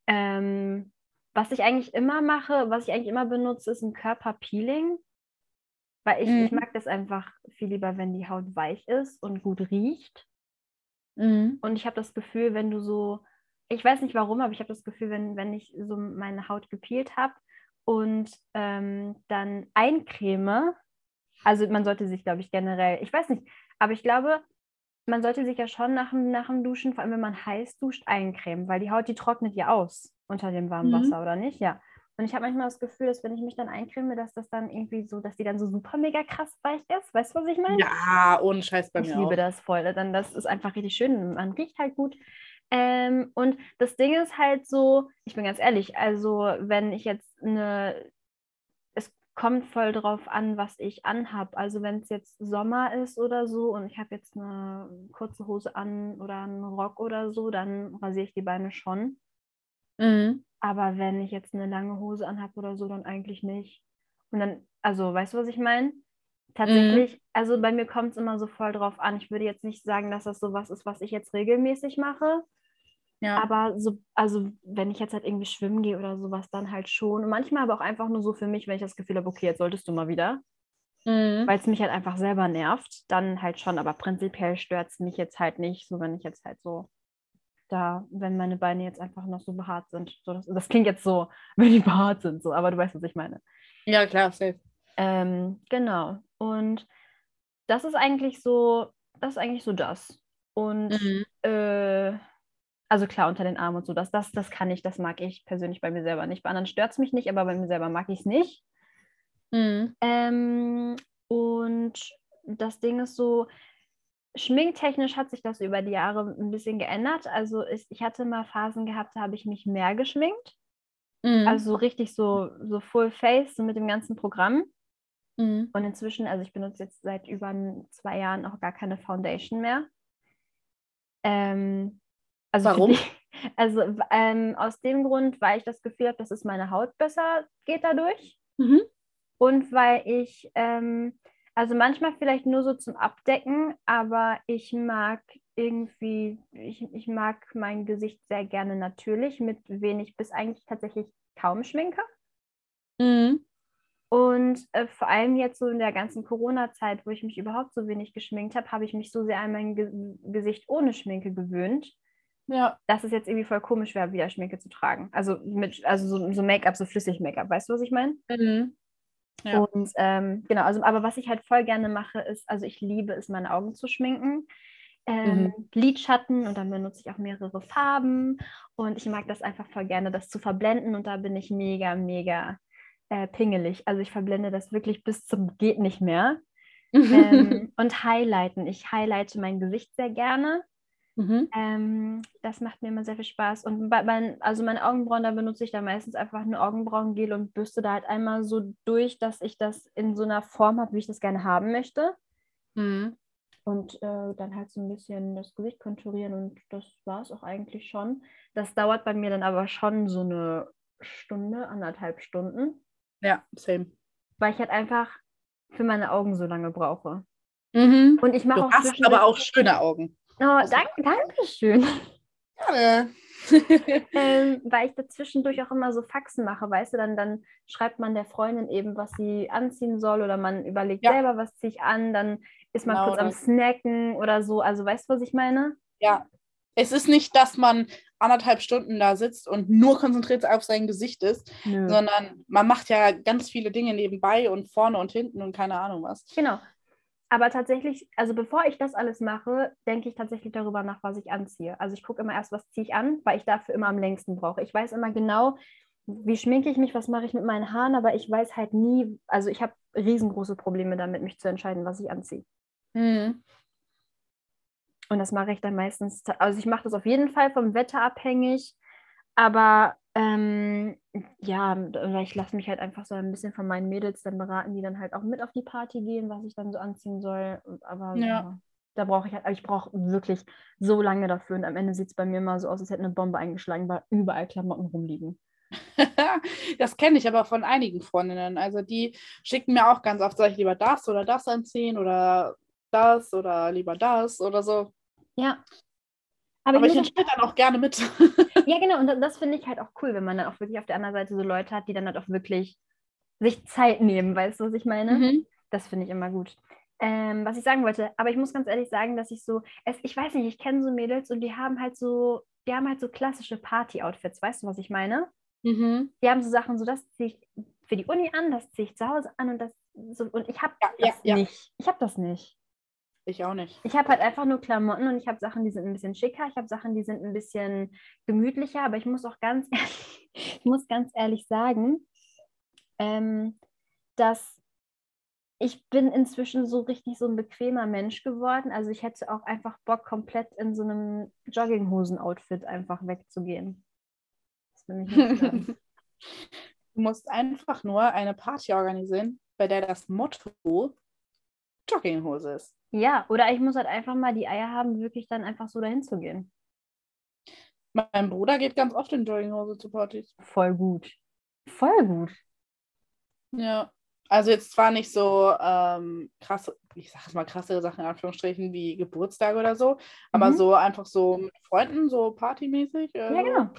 Ähm, was ich eigentlich immer mache, was ich eigentlich immer benutze, ist ein Körperpeeling. Weil ich, mhm. ich mag das einfach viel lieber, wenn die Haut weich ist und gut riecht. Mhm. Und ich habe das Gefühl, wenn du so, ich weiß nicht warum, aber ich habe das Gefühl, wenn, wenn ich so meine Haut gepeelt habe und ähm, dann eincreme, also man sollte sich, glaube ich, generell, ich weiß nicht, aber ich glaube, man sollte sich ja schon nach dem, nach dem Duschen, vor allem wenn man heiß duscht, eincremen, weil die Haut, die trocknet ja aus unter dem warmen mhm. Wasser, oder nicht? Ja. Und ich habe manchmal das Gefühl, dass wenn ich mich dann eincreme, dass das dann irgendwie so, dass die dann so super mega krass weich ist. Weißt du, was ich meine? Ja, ohne Scheiß bei ich mir Ich liebe auch. das voll. Dann das ist einfach richtig schön. Man riecht halt gut. Ähm, und das Ding ist halt so, ich bin ganz ehrlich, also wenn ich jetzt eine kommt voll drauf an, was ich anhab. Also wenn es jetzt Sommer ist oder so und ich habe jetzt eine kurze Hose an oder einen Rock oder so, dann rasiere ich die Beine schon. Mhm. Aber wenn ich jetzt eine lange Hose anhab oder so, dann eigentlich nicht. Und dann, also weißt du, was ich meine? Tatsächlich, mhm. also bei mir kommt es immer so voll drauf an. Ich würde jetzt nicht sagen, dass das so was ist, was ich jetzt regelmäßig mache. Ja. Aber so, also wenn ich jetzt halt irgendwie schwimmen gehe oder sowas, dann halt schon. Und manchmal aber auch einfach nur so für mich, wenn ich das Gefühl habe, okay, jetzt solltest du mal wieder. Mhm. Weil es mich halt einfach selber nervt, dann halt schon. Aber prinzipiell stört es mich jetzt halt nicht, so wenn ich jetzt halt so da, wenn meine Beine jetzt einfach noch so behaart sind. So, das, das klingt jetzt so, wenn die behaart sind, so, aber du weißt, was ich meine. Ja, klar, safe. Ähm, genau. Und das ist eigentlich so, das ist eigentlich so das. Und mhm. äh, also klar, unter den Armen und so, das, das, das kann ich, das mag ich persönlich bei mir selber nicht. Bei anderen stört es mich nicht, aber bei mir selber mag ich es nicht. Mhm. Ähm, und das Ding ist so, schminktechnisch hat sich das über die Jahre ein bisschen geändert. Also ich, ich hatte mal Phasen gehabt, da habe ich mich mehr geschminkt. Mhm. Also so richtig so, so Full Face, so mit dem ganzen Programm. Mhm. Und inzwischen, also ich benutze jetzt seit über zwei Jahren auch gar keine Foundation mehr. Ähm, also Warum? Die, also ähm, aus dem Grund, weil ich das Gefühl habe, dass es meine Haut besser geht dadurch. Mhm. Und weil ich, ähm, also manchmal vielleicht nur so zum Abdecken, aber ich mag irgendwie, ich, ich mag mein Gesicht sehr gerne natürlich, mit wenig bis eigentlich tatsächlich kaum Schminke. Mhm. Und äh, vor allem jetzt so in der ganzen Corona-Zeit, wo ich mich überhaupt so wenig geschminkt habe, habe ich mich so sehr an mein Ge Gesicht ohne Schminke gewöhnt, ja. Dass es jetzt irgendwie voll komisch wäre, wieder Schminke zu tragen. Also mit, also so, so Make-up, so flüssig Make-up, weißt du, was ich meine? Mhm. Ja. Und ähm, genau, also aber was ich halt voll gerne mache, ist, also ich liebe es, meine Augen zu schminken. Ähm, mhm. Lidschatten und dann benutze ich auch mehrere Farben und ich mag das einfach voll gerne, das zu verblenden und da bin ich mega, mega äh, pingelig. Also ich verblende das wirklich bis zum geht nicht mehr. ähm, und highlighten. Ich highlighte mein Gesicht sehr gerne. Mhm. Ähm, das macht mir immer sehr viel Spaß. Und bei, bei, also meine Augenbrauen, da benutze ich dann meistens einfach ein Augenbrauengel und bürste da halt einmal so durch, dass ich das in so einer Form habe, wie ich das gerne haben möchte. Mhm. Und äh, dann halt so ein bisschen das Gesicht konturieren und das war es auch eigentlich schon. Das dauert bei mir dann aber schon so eine Stunde, anderthalb Stunden. Ja, same. Weil ich halt einfach für meine Augen so lange brauche. Mhm. Und ich mache auch hast aber auch schöne Augen. Oh, danke, danke schön. Gerne. ähm, weil ich dazwischendurch auch immer so Faxen mache, weißt du, dann, dann schreibt man der Freundin eben, was sie anziehen soll oder man überlegt ja. selber, was ziehe ich an, dann ist man genau kurz am Snacken oder so. Also weißt du, was ich meine? Ja. Es ist nicht, dass man anderthalb Stunden da sitzt und nur konzentriert auf sein Gesicht ist, Nö. sondern man macht ja ganz viele Dinge nebenbei und vorne und hinten und keine Ahnung was. Genau. Aber tatsächlich, also bevor ich das alles mache, denke ich tatsächlich darüber nach, was ich anziehe. Also ich gucke immer erst, was ziehe ich an, weil ich dafür immer am längsten brauche. Ich weiß immer genau, wie schminke ich mich, was mache ich mit meinen Haaren, aber ich weiß halt nie, also ich habe riesengroße Probleme damit, mich zu entscheiden, was ich anziehe. Mhm. Und das mache ich dann meistens, also ich mache das auf jeden Fall vom Wetter abhängig, aber ähm, ja, ich lasse mich halt einfach so ein bisschen von meinen Mädels dann beraten, die dann halt auch mit auf die Party gehen, was ich dann so anziehen soll. Aber ja. ja da brauche ich halt, ich brauche wirklich so lange dafür und am Ende sieht es bei mir immer so aus, als hätte eine Bombe eingeschlagen, weil überall Klamotten rumliegen. das kenne ich aber von einigen Freundinnen. Also die schicken mir auch ganz oft, soll ich lieber das oder das anziehen oder das oder lieber das oder so. Ja. Aber, Aber ich, entscheide dann auch gerne mit. ja, genau. Und das finde ich halt auch cool, wenn man dann auch wirklich auf der anderen Seite so Leute hat, die dann halt auch wirklich sich Zeit nehmen. Weißt du, was ich meine? Mhm. Das finde ich immer gut. Ähm, was ich sagen wollte, aber ich muss ganz ehrlich sagen, dass ich so, es, ich weiß nicht, ich kenne so Mädels und die haben halt so, die haben halt so klassische Party-Outfits, weißt du, was ich meine? Mhm. Die haben so Sachen, so das ziehe ich für die Uni an, das ziehe ich zu Hause an und das so, und ich habe ja, das ja, nicht. Ja. Ich habe das nicht. Ich auch nicht. Ich habe halt einfach nur Klamotten und ich habe Sachen, die sind ein bisschen schicker, ich habe Sachen, die sind ein bisschen gemütlicher, aber ich muss auch ganz ehrlich, ich muss ganz ehrlich sagen, ähm, dass ich bin inzwischen so richtig so ein bequemer Mensch geworden. Also ich hätte auch einfach Bock, komplett in so einem Jogginghosen-Outfit einfach wegzugehen. Das bin ich nicht Du musst einfach nur eine Party organisieren, bei der das Motto Jogginghose ist. Ja, oder ich muss halt einfach mal die Eier haben, wirklich dann einfach so dahin zu gehen. Mein Bruder geht ganz oft in Jogginghose zu Partys. Voll gut. Voll gut. Ja. Also jetzt zwar nicht so ähm, krasse, ich sag mal krasse Sachen in Anführungsstrichen wie Geburtstag oder so, aber mhm. so einfach so mit Freunden, so partymäßig. Also. Ja, genau.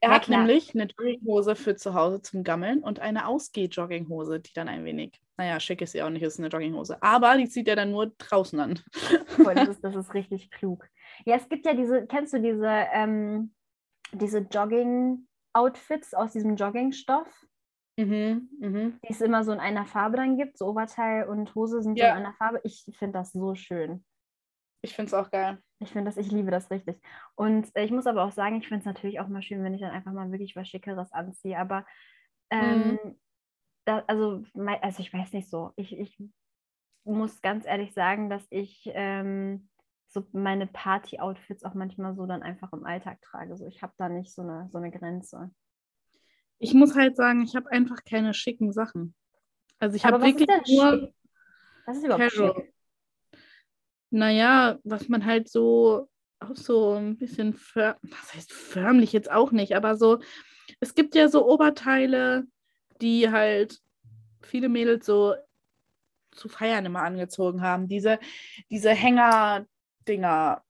Er hat klar. nämlich eine Jogginghose für zu Hause zum Gammeln und eine Ausgeh-Jogginghose, die dann ein wenig, naja, schick ist sie auch nicht, ist eine Jogginghose. Aber die zieht er dann nur draußen an. Voll, das, ist, das ist richtig klug. Ja, es gibt ja diese, kennst du diese, ähm, diese Jogging-Outfits aus diesem Joggingstoff? Mhm, mhm. Die es immer so in einer Farbe dann gibt, so Oberteil und Hose sind ja. so in einer Farbe. Ich finde das so schön. Ich finde es auch geil. Ich finde das, ich liebe das richtig. Und äh, ich muss aber auch sagen, ich finde es natürlich auch mal schön, wenn ich dann einfach mal wirklich was Schickeres anziehe. Aber ähm, mhm. Da, also, also ich weiß nicht so. Ich, ich muss ganz ehrlich sagen, dass ich ähm, so meine Party-Outfits auch manchmal so dann einfach im Alltag trage. So, ich habe da nicht so eine, so eine Grenze. Ich muss halt sagen, ich habe einfach keine schicken Sachen. Also ich habe wirklich nur schick? Was ist überhaupt Casual. schick? naja, was man halt so auch so ein bisschen, was heißt förmlich jetzt auch nicht, aber so, es gibt ja so Oberteile, die halt viele Mädels so zu feiern immer angezogen haben. Diese, diese Hänger-Dinger.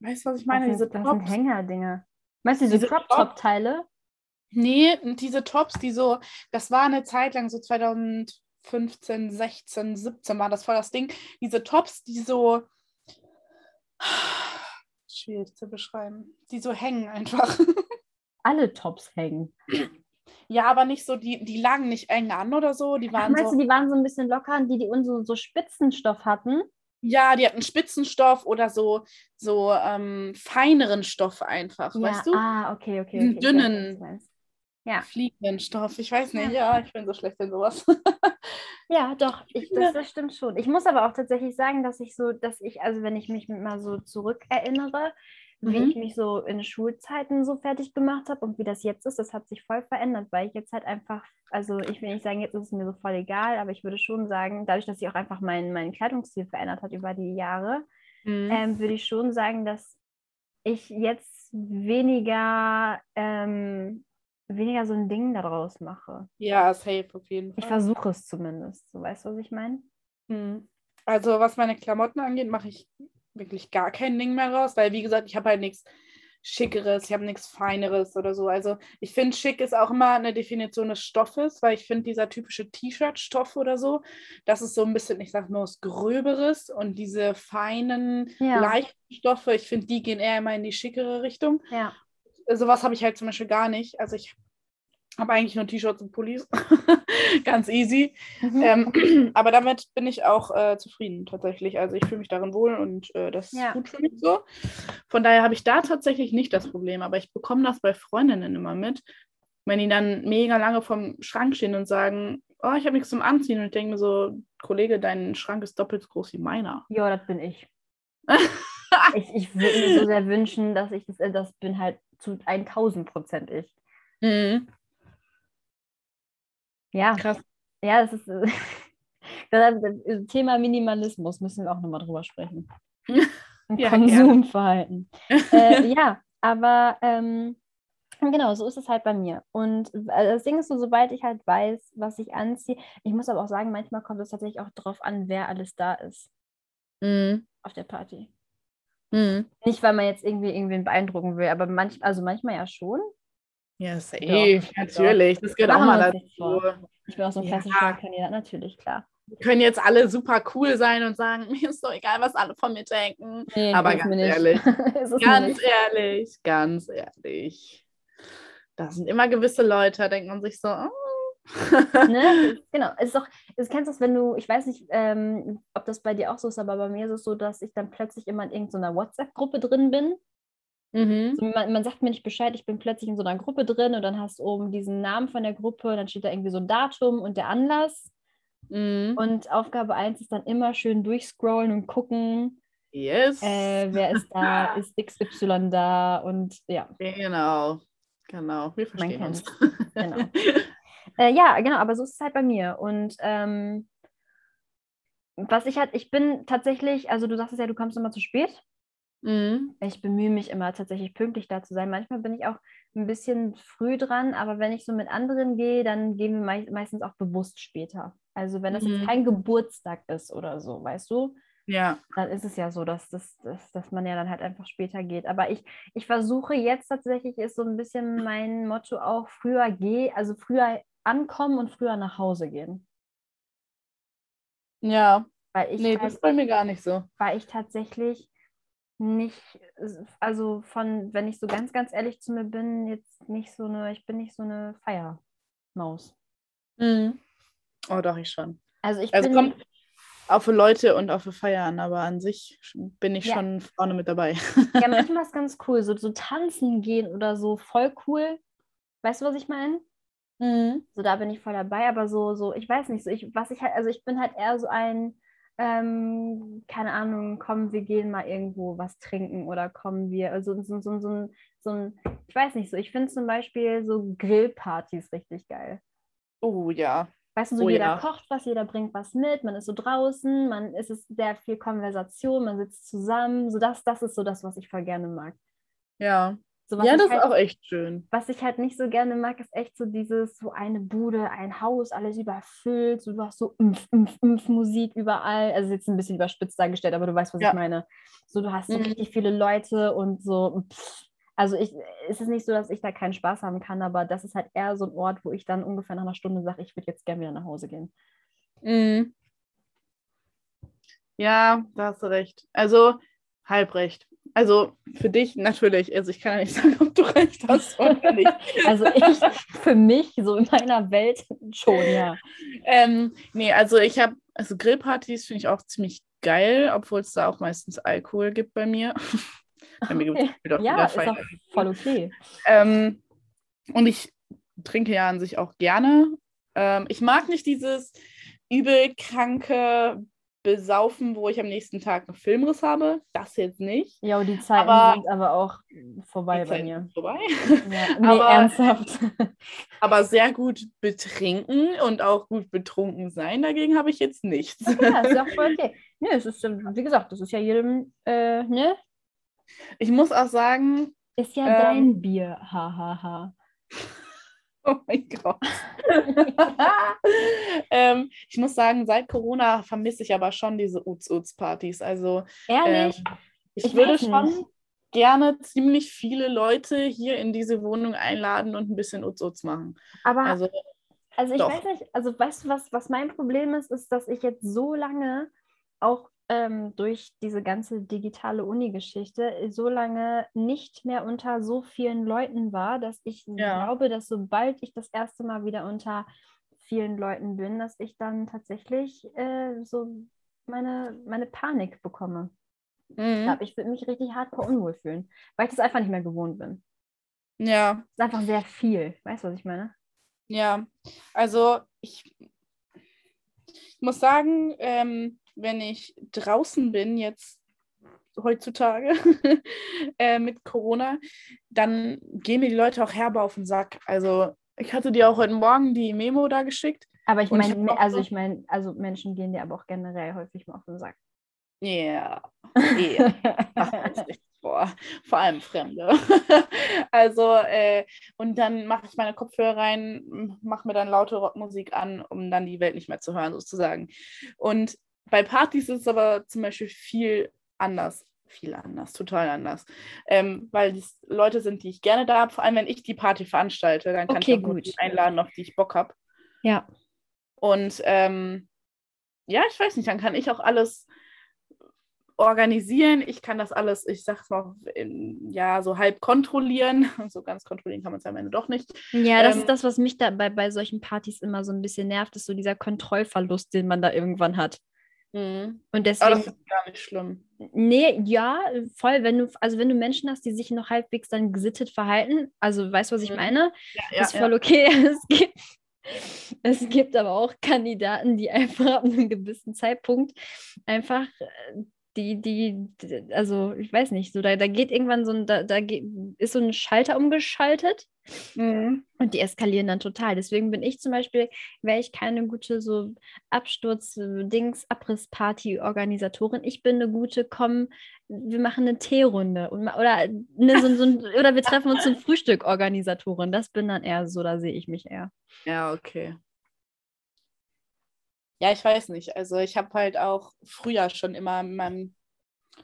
Weißt du, was ich meine? Das sind, diese das sind Hänger-Dinger. Meinst du diese, diese Crop-Top-Teile? Nee, diese Tops, die so, das war eine Zeit lang, so 2000, 15, 16, 17 war das voll das Ding. Diese Tops, die so schwierig zu beschreiben, die so hängen einfach. Alle Tops hängen. Ja, aber nicht so, die, die lagen nicht eng an oder so. Die waren Ach, meinst so, du, die waren so ein bisschen locker, die, die so, so Spitzenstoff hatten? Ja, die hatten Spitzenstoff oder so, so ähm, feineren Stoff einfach, ja, weißt du? Ah, okay, okay. okay dünnen ja. fliegenden Stoff. Ich weiß nicht, ja, ich bin so schlecht in sowas. ja, doch, ich, das, das, stimmt schon. Ich muss aber auch tatsächlich sagen, dass ich so, dass ich, also wenn ich mich mal so zurückerinnere, mhm. wie ich mich so in Schulzeiten so fertig gemacht habe und wie das jetzt ist, das hat sich voll verändert, weil ich jetzt halt einfach, also ich will nicht sagen, jetzt ist es mir so voll egal, aber ich würde schon sagen, dadurch, dass sich auch einfach mein, mein Kleidungsstil verändert hat über die Jahre, mhm. ähm, würde ich schon sagen, dass ich jetzt weniger ähm, weniger so ein Ding daraus mache. Ja, safe auf jeden Fall. Ich versuche es zumindest. So, weißt du, was ich meine? Hm. Also, was meine Klamotten angeht, mache ich wirklich gar kein Ding mehr raus, weil, wie gesagt, ich habe halt nichts Schickeres, ich habe nichts Feineres oder so. Also ich finde, schick ist auch immer eine Definition des Stoffes, weil ich finde, dieser typische T-Shirt-Stoff oder so, das ist so ein bisschen, ich sag nur, was Gröberes und diese feinen, Ja. leichten Stoffe, ich finde, die gehen eher immer in die schickere Richtung. Ja. Sowas habe ich halt zum Beispiel gar nicht. Also ich habe eigentlich nur T-Shirts und Pullis. Ganz easy. Mhm. Ähm, aber damit bin ich auch äh, zufrieden tatsächlich. Also ich fühle mich darin wohl und äh, das Ja. ist gut für mich so. Von daher habe ich da tatsächlich nicht das Problem. Aber ich bekomme das bei Freundinnen immer mit, wenn die dann mega lange vorm Schrank stehen und sagen, oh, ich habe nichts zum Anziehen. Und ich denke mir so, Kollege, dein Schrank ist doppelt so groß wie meiner. Ja, das bin ich. ich ich würde mir so sehr wünschen, dass ich das, äh, das bin halt zu 1000 Prozent ich. Mhm. Ja, Krass. ja, das ist das Thema Minimalismus müssen wir auch nochmal drüber sprechen. Und Ja, Konsumverhalten. äh, ja, aber ähm, genau, so ist es halt bei mir. Und äh, das Ding ist so, sobald ich halt weiß, was ich anziehe, ich muss aber auch sagen, manchmal kommt es tatsächlich auch drauf an, wer alles da ist Mhm. auf der Party. Mhm. Nicht, weil man jetzt irgendwie irgendwen beeindrucken will, aber manch, also manchmal ja schon. Ja, safe, Doch, natürlich. Das gehört auch mal dazu. Ich bin auch so ein Ja. klassischer Kandidat, natürlich, klar. Wir können jetzt alle super cool sein und sagen, mir ist doch egal, was alle von mir denken. Nee, Aber ganz ehrlich, Ganz ehrlich, ganz ehrlich. Da sind immer gewisse Leute, da denkt man sich so, oh. ne? Genau. Es ist auch, es kennst das, wenn du, ich weiß nicht, ähm, ob das bei dir auch so ist, aber bei mir ist es so, dass ich dann plötzlich immer in irgendeiner WhatsApp-Gruppe drin bin. Mhm. So, man, man sagt mir nicht Bescheid, ich bin plötzlich in so einer Gruppe drin und dann hast du oben diesen Namen von der Gruppe, dann steht da irgendwie so ein Datum und der Anlass. Mhm. Und Aufgabe 1 ist dann immer schön durchscrollen und gucken, Yes. äh, wer ist da, ist XY da und ja. Genau. Genau. Wir verstehen uns. Genau. Äh, ja, genau, aber so ist es halt bei mir. Und ähm, was ich halt, ich bin tatsächlich, also du sagst ja, du kommst immer zu spät. Mhm. Ich bemühe mich immer tatsächlich pünktlich da zu sein. Manchmal bin ich auch ein bisschen früh dran, aber wenn ich so mit anderen gehe, dann gehen wir mei meistens auch bewusst später. Also wenn das Mhm. jetzt kein Geburtstag ist oder so, weißt du, Ja. dann ist es ja so, dass, dass, dass, dass man ja dann halt einfach später geht. Aber ich, ich versuche jetzt tatsächlich, ist so ein bisschen mein Motto auch, früher geh, also früher ankommen und früher nach Hause gehen. Ja. Weil ich, Nee, das halt, ist bei mir gar nicht so. weil ich tatsächlich nicht, also von, wenn ich so ganz, ganz ehrlich zu mir bin, jetzt nicht so eine, ich bin nicht so eine Feiermaus. Mhm. Oh, doch, ich schon. Also ich Also bin, kommt auf für Leute und auf für Feiern, aber an sich bin ich Ja. schon vorne mit dabei. ja, manchmal ist ganz cool, so, so tanzen gehen oder so, voll cool. Weißt du, was ich meine? Mhm. So, da bin ich voll dabei, aber so, so, ich weiß nicht, so, ich, was ich halt, also ich bin halt eher so ein, ähm, keine Ahnung, komm, wir gehen mal irgendwo was trinken oder kommen wir, also so, so, so, ein, so ein, ich weiß nicht, so, ich finde zum Beispiel so Grillpartys richtig geil. Oh ja. Weißt du, so Oh jeder ja. kocht was, jeder bringt was mit, man ist so draußen, man es ist sehr viel Konversation, man sitzt zusammen, so das, das ist so das, was ich voll gerne mag. Ja. So, Ja, das halt, ist auch echt schön. was ich halt nicht so gerne mag, ist echt so dieses, so eine Bude, ein Haus, alles überfüllt, so, du hast so Umf, Umf, Umf Musik überall. Also jetzt ein bisschen überspitzt dargestellt, aber du weißt, was Ja. ich meine. So, du hast so Mhm. richtig viele Leute und so, pff. also ich, es ist nicht so, dass ich da keinen Spaß haben kann, aber das ist halt eher so ein Ort, wo ich dann ungefähr nach einer Stunde sage, ich würde jetzt gerne wieder nach Hause gehen. Mhm. Ja, da hast du recht. Also halb recht. Also für dich natürlich. Also ich kann ja nicht sagen, ob du recht hast oder nicht. Also ich, für mich, so in meiner Welt schon, ja. ähm, nee, also ich habe, also Grillpartys finde ich auch ziemlich geil, obwohl es da auch meistens Alkohol gibt bei mir. Bei mir gibt es auch Ja, ist auch voll okay. Ähm, und ich trinke ja an sich auch gerne. Ähm, ich mag nicht dieses übel kranke Besaufen, wo ich am nächsten Tag einen Filmriss habe. Das jetzt nicht. Ja, die Zeiten Aber- sind aber auch vorbei Die bei mir. vorbei. Ja, nee, Aber- ernsthaft. Aber sehr gut betrinken und auch gut betrunken sein, dagegen habe ich jetzt nichts. Ja, ist ja auch voll okay. Nee, es ist, wie gesagt, das ist ja jedem, äh, ne? Ich muss auch sagen, Ist ja Ähm. dein Bier, hahaha. Ha, ha. Oh mein Gott. ähm, ich muss sagen, seit Corona vermisse ich aber schon diese Uts-Uts-Partys. Also Ehrlich? ähm, ich, Ich würde schon, gerne ziemlich viele Leute hier in diese Wohnung einladen und ein bisschen Utz-Utz machen. Aber Also, Also ich Doch. weiß nicht, also weißt du, was, was mein Problem ist, ist, dass ich jetzt so lange auch ähm, durch diese ganze digitale Uni-Geschichte so lange nicht mehr unter so vielen Leuten war, dass ich Ja. glaube, dass sobald ich das erste Mal wieder unter vielen Leuten bin, dass ich dann tatsächlich äh, so meine, meine Panik bekomme. Ich mhm. glaube, ich würde mich richtig hardcore unwohl fühlen, weil ich das einfach nicht mehr gewohnt bin. ja, Das ist einfach sehr viel. Weißt du, was ich meine? ja. Also ich, ich muss sagen, ähm, wenn ich draußen bin jetzt heutzutage äh, mit Corona, dann gehen mir die Leute auch herbe auf den Sack. Also ich hatte dir auch heute Morgen die Memo da geschickt. Aber ich meine, also so- ich meine, also Menschen gehen dir aber auch generell häufig mal auf den Sack. Ja, ist echt, boah, vor allem Fremde. also, äh, und dann mache ich meine Kopfhörer rein, mache mir dann laute Rockmusik an, um dann die Welt nicht mehr zu hören, sozusagen. Und bei Partys ist es aber zum Beispiel viel anders. Viel anders, total anders. Ähm, weil es Leute sind, die ich gerne da habe, vor allem wenn ich die Party veranstalte, dann kann Okay, ich auch gut. die einladen, auf die ich Bock habe. Ja. Und ähm, ja, ich weiß nicht, dann kann ich auch alles organisieren. Ich kann das alles, ich sag's mal, in, ja, so halb kontrollieren. So ganz kontrollieren kann man es am Ende doch nicht. Ja, das Ähm, ist das, was mich da bei, bei solchen Partys immer so ein bisschen nervt, ist so dieser Kontrollverlust, den man da irgendwann hat. Und Aber deswegen, das ist gar nicht schlimm. nee, ja, voll, wenn du, also wenn du Menschen hast, die sich noch halbwegs dann gesittet verhalten, also weißt du, was ich Mhm. meine? Ja, ist voll okay. Es gibt, es gibt aber auch Kandidaten, die einfach ab einem gewissen Zeitpunkt einfach äh, die, die, also ich weiß nicht, so da, da geht irgendwann so ein, da, da geht, ist so ein Schalter umgeschaltet Mhm. und die eskalieren dann total. Deswegen bin ich zum Beispiel, wäre ich keine gute so Absturz-Dings, Abriss-Party-Organisatorin. Ich bin eine gute, komm, wir machen eine Teerunde und, oder, ne, so, so, ein- oder wir treffen uns zum Frühstück Organisatorin. Das bin dann eher so, da sehe ich mich eher. Ja, okay. Ja, ich weiß nicht. Also ich habe halt auch früher schon immer in meinem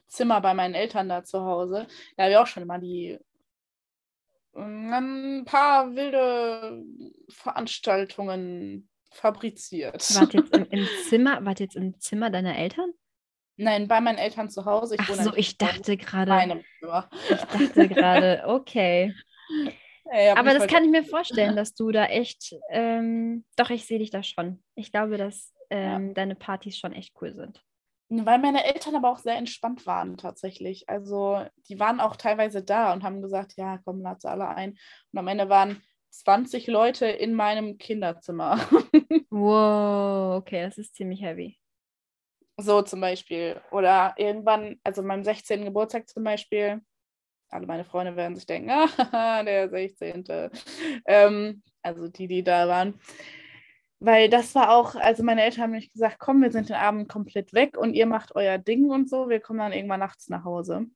Zimmer bei meinen Eltern da zu Hause, da habe ich auch schon immer die ein paar wilde Veranstaltungen fabriziert. Wart jetzt im, im Zimmer, wart jetzt im Zimmer deiner Eltern? Nein, bei meinen Eltern zu Hause. Ich Ach so, nicht ich dachte gerade, ich dachte gerade, okay. Hab Aber das kann ich mir vorstellen, dass du da echt, ähm, doch, ich sehe dich da schon. Ich glaube, dass ähm, deine Partys schon echt cool sind. Weil meine Eltern aber auch sehr entspannt waren tatsächlich. Also die waren auch teilweise da und haben gesagt, ja, komm, lad sie alle ein. Und am Ende waren 20 Leute in meinem Kinderzimmer. Wow, okay, das ist ziemlich heavy. so zum Beispiel. Oder irgendwann, also meinem 16. Geburtstag zum Beispiel, alle meine Freunde werden sich denken, ah, der 16. Ähm, also die, die da waren. Weil das war auch, also meine Eltern haben mich gesagt, komm, wir sind den Abend komplett weg und ihr macht euer Ding und so. Wir kommen dann irgendwann nachts nach Hause.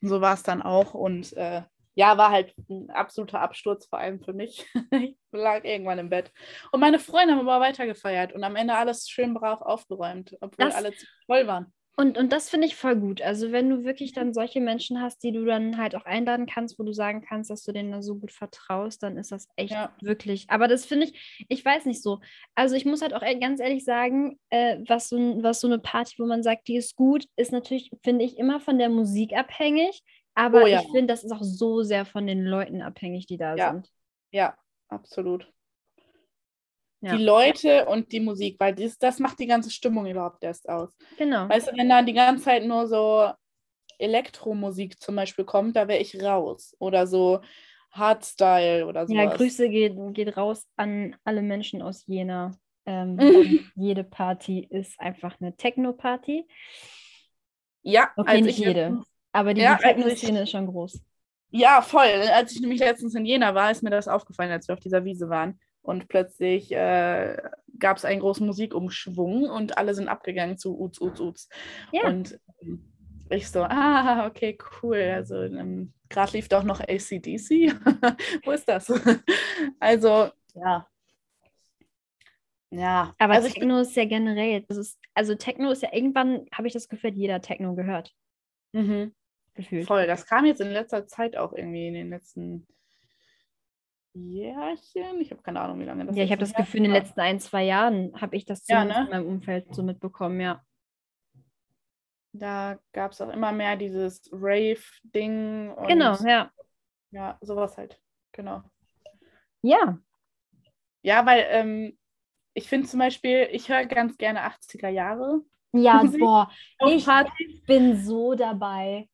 So war es dann auch. Und äh, ja, war halt ein absoluter Absturz, vor allem für mich. ich lag irgendwann im Bett. Und meine Freunde haben aber weitergefeiert und am Ende alles schön brav aufgeräumt, obwohl Das- alle zu voll waren. Und, und das finde ich voll gut. Also wenn du wirklich dann solche Menschen hast, die du dann halt auch einladen kannst, wo du sagen kannst, dass du denen da so gut vertraust, dann ist das echt Ja. wirklich. Aber das finde ich, ich weiß nicht so. Also ich muss halt auch e- ganz ehrlich sagen, äh, was, so, was so eine Party, wo man sagt, die ist gut, ist natürlich, finde ich, immer von der Musik abhängig. Aber Oh ja. ich finde, das ist auch so sehr von den Leuten abhängig, die da Ja. sind. Ja, absolut. Ja. Die Leute und die Musik, weil dies, das macht die ganze Stimmung überhaupt erst aus. Genau. Weißt du, wenn da die ganze Zeit nur so Elektromusik zum Beispiel kommt, da wäre ich raus. Oder so Hardstyle oder sowas. Ja, Grüße geht, geht raus an alle Menschen aus Jena. Ähm, und jede Party ist einfach eine Techno-Party. Ja, Okay, als nicht ich jede. letztens- Aber die, Ja, die also Techno-Szene ist schon groß. Ja, voll. Als ich nämlich letztens in Jena war, ist mir das aufgefallen, als wir auf dieser Wiese waren. Und plötzlich äh, gab es einen großen Musikumschwung und alle sind abgegangen zu Uz, Uz, Uz. Ja. Und ich so, ah, okay, cool. Also ähm, gerade lief doch noch ACDC. Wo ist das? also, ja. Ja. Aber also ich, Techno ist ja generell, ist, also Techno ist ja irgendwann, habe ich das Gefühl, jeder Techno gehört. mhm. gefühlt. Voll, das kam jetzt in letzter Zeit auch irgendwie in den letzten Jährchen. Ich habe keine Ahnung, wie lange das Ja, ich habe das Gefühl, in den letzten ein, zwei Jahren habe ich das Ja, ne? in meinem Umfeld so mitbekommen, ja. Da gab es auch immer mehr dieses Rave-Ding Genau, ja. ja, sowas halt. Genau. Ja, Ja, weil ähm, ich finde zum Beispiel, ich höre ganz gerne 80er Jahre. ja, boah, ich bin so dabei.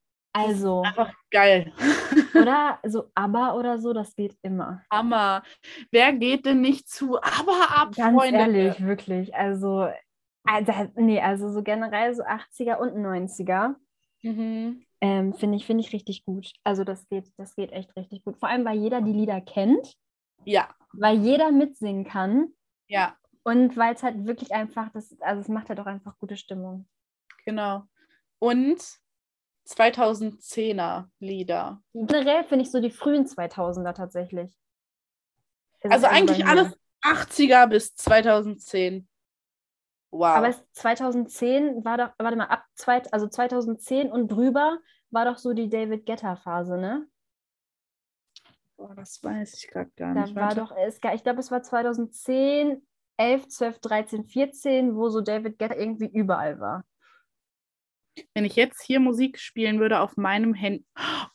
Also, Einfach geil. oder so ABBA oder so, das geht immer. Hammer. Wer geht denn nicht zu aber ab, Ganz Freunde? ehrlich, wirklich. Also, also, nee, also so generell so 80er und 90er. Mhm. Ähm, finde ich, finde ich richtig gut. Also das geht, das geht echt richtig gut. Vor allem, weil jeder die Lieder kennt, Ja, weil jeder mitsingen kann ja, und weil es halt wirklich einfach, das, also es macht halt auch einfach gute Stimmung. genau. Und 2010er Lieder. Generell finde ich so die frühen 2000er tatsächlich. Ist Also es eigentlich alles 80er bis 2010. Wow. Aber es, 2010 war doch, warte mal, ab zwei, also 2010 und drüber war doch so die David Guetta-Phase, ne? Boah, das weiß ich gerade gar Da nicht. war doch, es, ich glaube, es war 2010, 11, 12, 13, 14, wo so David Guetta irgendwie überall war. Wenn ich jetzt hier Musik spielen würde auf meinem Handy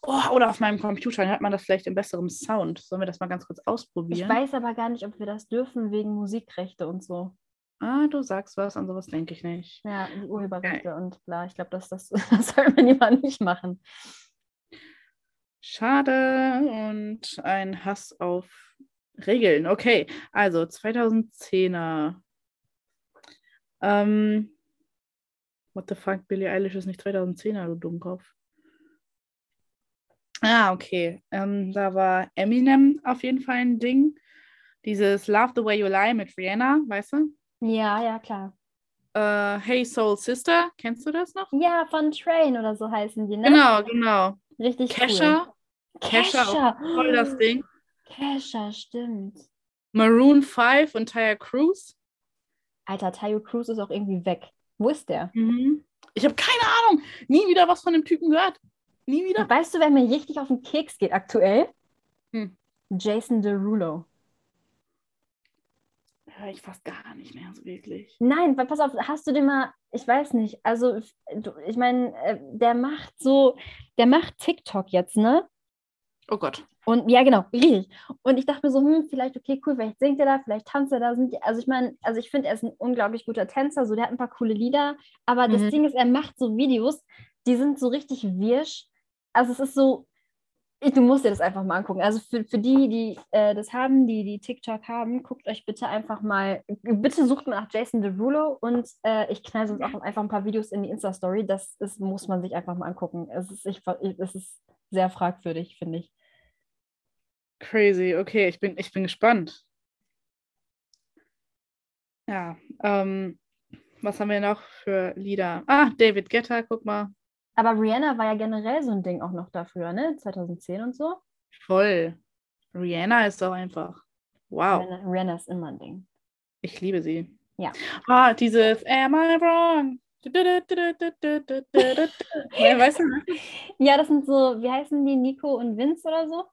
oh, oder auf meinem Computer, dann hört man das vielleicht in besserem Sound. Sollen wir das mal ganz kurz Ich ausprobieren? weiß aber gar nicht, ob wir das dürfen wegen Musikrechte und so. Ah, du sagst was, an sowas denke ich nicht. Ja, Urheberrechte und bla. Ich glaube, das, das, das soll man lieber nicht machen. Schade und ein Hass auf Regeln. Okay, also 2010er. Ähm, what the fuck, Billie Eilish ist nicht 2010er, du Dummkopf. Ah, okay. Ähm, da war Eminem auf jeden Fall ein Ding. Dieses Love the Way You Lie mit Rihanna, weißt du? Ja, ja, klar. Äh, hey Soul Sister, kennst du das noch? Ja, von Train oder so heißen die, ne? Genau, genau. Richtig Kesha, cool. Kesha, auch voll das Ding. Kesha, stimmt. Maroon 5 und Tyre Cruise. Alter, Tayo Cruz ist auch irgendwie weg. Wo ist der? Mhm. Ich habe keine Ahnung. Nie wieder was von dem Typen gehört. Nie wieder. Weißt du, wer mir richtig auf den Keks geht aktuell? Hm. Jason Derulo. Höre ich fast gar nicht mehr so wirklich. Nein, pass auf, hast du den mal, ich weiß nicht, also ich meine, äh, der macht so, der macht TikTok jetzt, ne? Oh Gott. Und ja, genau, richtig. Und ich dachte mir so, hm, vielleicht, okay, cool, vielleicht singt er da, vielleicht tanzt er da. Sind die, also ich meine, also ich finde, er ist ein unglaublich guter Tänzer, so der hat ein paar coole Lieder, aber das Mhm. Ding ist, er macht so Videos, die sind so richtig wirsch. Also es ist so, ich, du musst dir das einfach mal angucken. Also für, für die, die äh, das haben, die die TikTok haben, guckt euch bitte einfach mal, bitte sucht mal nach Jason Derulo und äh, ich knall sonst auch einfach ein paar Videos in die Insta-Story. Das ist, muss man sich einfach mal angucken. Es ist, ich, es ist sehr fragwürdig, finde ich. Crazy. Okay, ich bin, ich bin gespannt. Ja. Ähm, was haben wir noch für Lieder? Ah, David Guetta, guck mal. Aber Rihanna war ja generell so ein Ding auch noch dafür, ne? 2010 und so. Voll. Rihanna ist doch einfach. Wow. Rihanna, Rihanna ist immer ein Ding. Ich liebe sie. Ja. Ah, dieses Am I wrong? Weißt du? Ja, das sind so, wie heißen die, Nico und Vince oder so?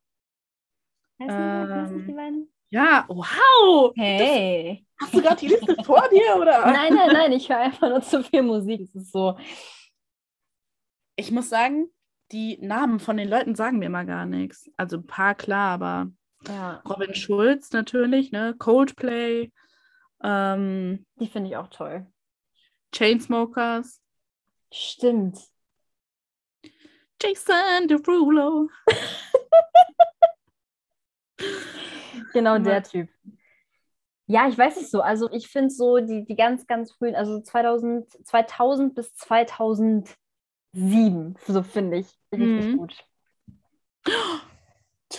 Heißen Ähm, die beiden? Ja, wow. Hey. Hast du gerade die Liste vor dir, oder? Nein, nein, nein, ich höre einfach nur zu viel Musik. Es ist so. Ich muss sagen, die Namen von den Leuten sagen mir mal gar nichts. Also ein paar klar, aber Ja, Robin Schulz natürlich, ne? Coldplay, ähm, die finde ich auch toll. Chainsmokers, Stimmt. Jason Derulo. Genau der Typ. Ja, ich weiß nicht so. Also ich finde so die, die ganz, ganz frühen, also 2000, 2000 bis 2007, so finde ich richtig Mhm. gut.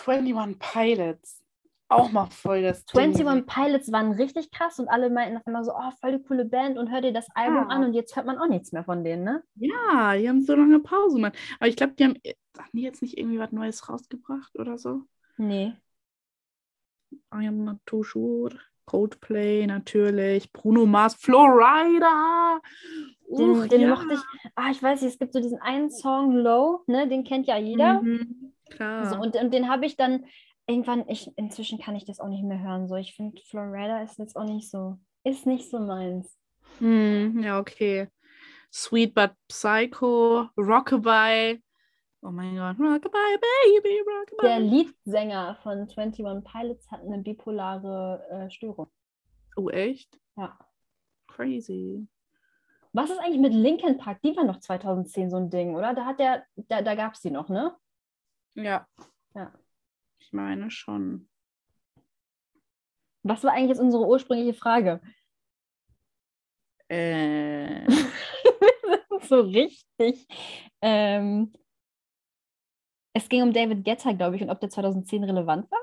21 Pilots. Auch mal voll das Ding. 21 Pilots waren richtig krass und alle meinten auf einmal so, oh, voll die coole Band und hör dir das Album Ja. an und jetzt hört man auch nichts mehr von denen, ne? Ja, die haben so lange Pause, Mann. Aber ich glaube, die haben, haben die jetzt nicht irgendwie was Neues rausgebracht oder so? Nee. I am not too sure. Coldplay natürlich, Bruno Mars, Florida. Den, den ja. mochte ich. Ah, ich weiß nicht, es gibt so diesen einen Song Low, ne? Den kennt ja jeder. Mhm, klar. So, und, und den habe ich dann irgendwann, ich, inzwischen kann ich das auch nicht mehr hören. So, ich finde Florida ist jetzt auch nicht so, ist nicht so meins. Hm, ja, okay. Sweet but Psycho, Rockabye. Oh mein Gott, Rockabye, Baby, Rockabye. Der Leadsänger von 21 Pilots hat eine bipolare äh, Störung. Oh, echt? Ja. Crazy. Was ist eigentlich mit Linkin Park? Die war noch 2010 so ein Ding, oder? Da hat der, da, da gab es die noch, ne? Ja. Ja. Ich meine schon. Was war eigentlich jetzt unsere ursprüngliche Frage? Äh. so richtig. Ähm, es ging um David Guetta, glaube ich, und ob der 2010 relevant war?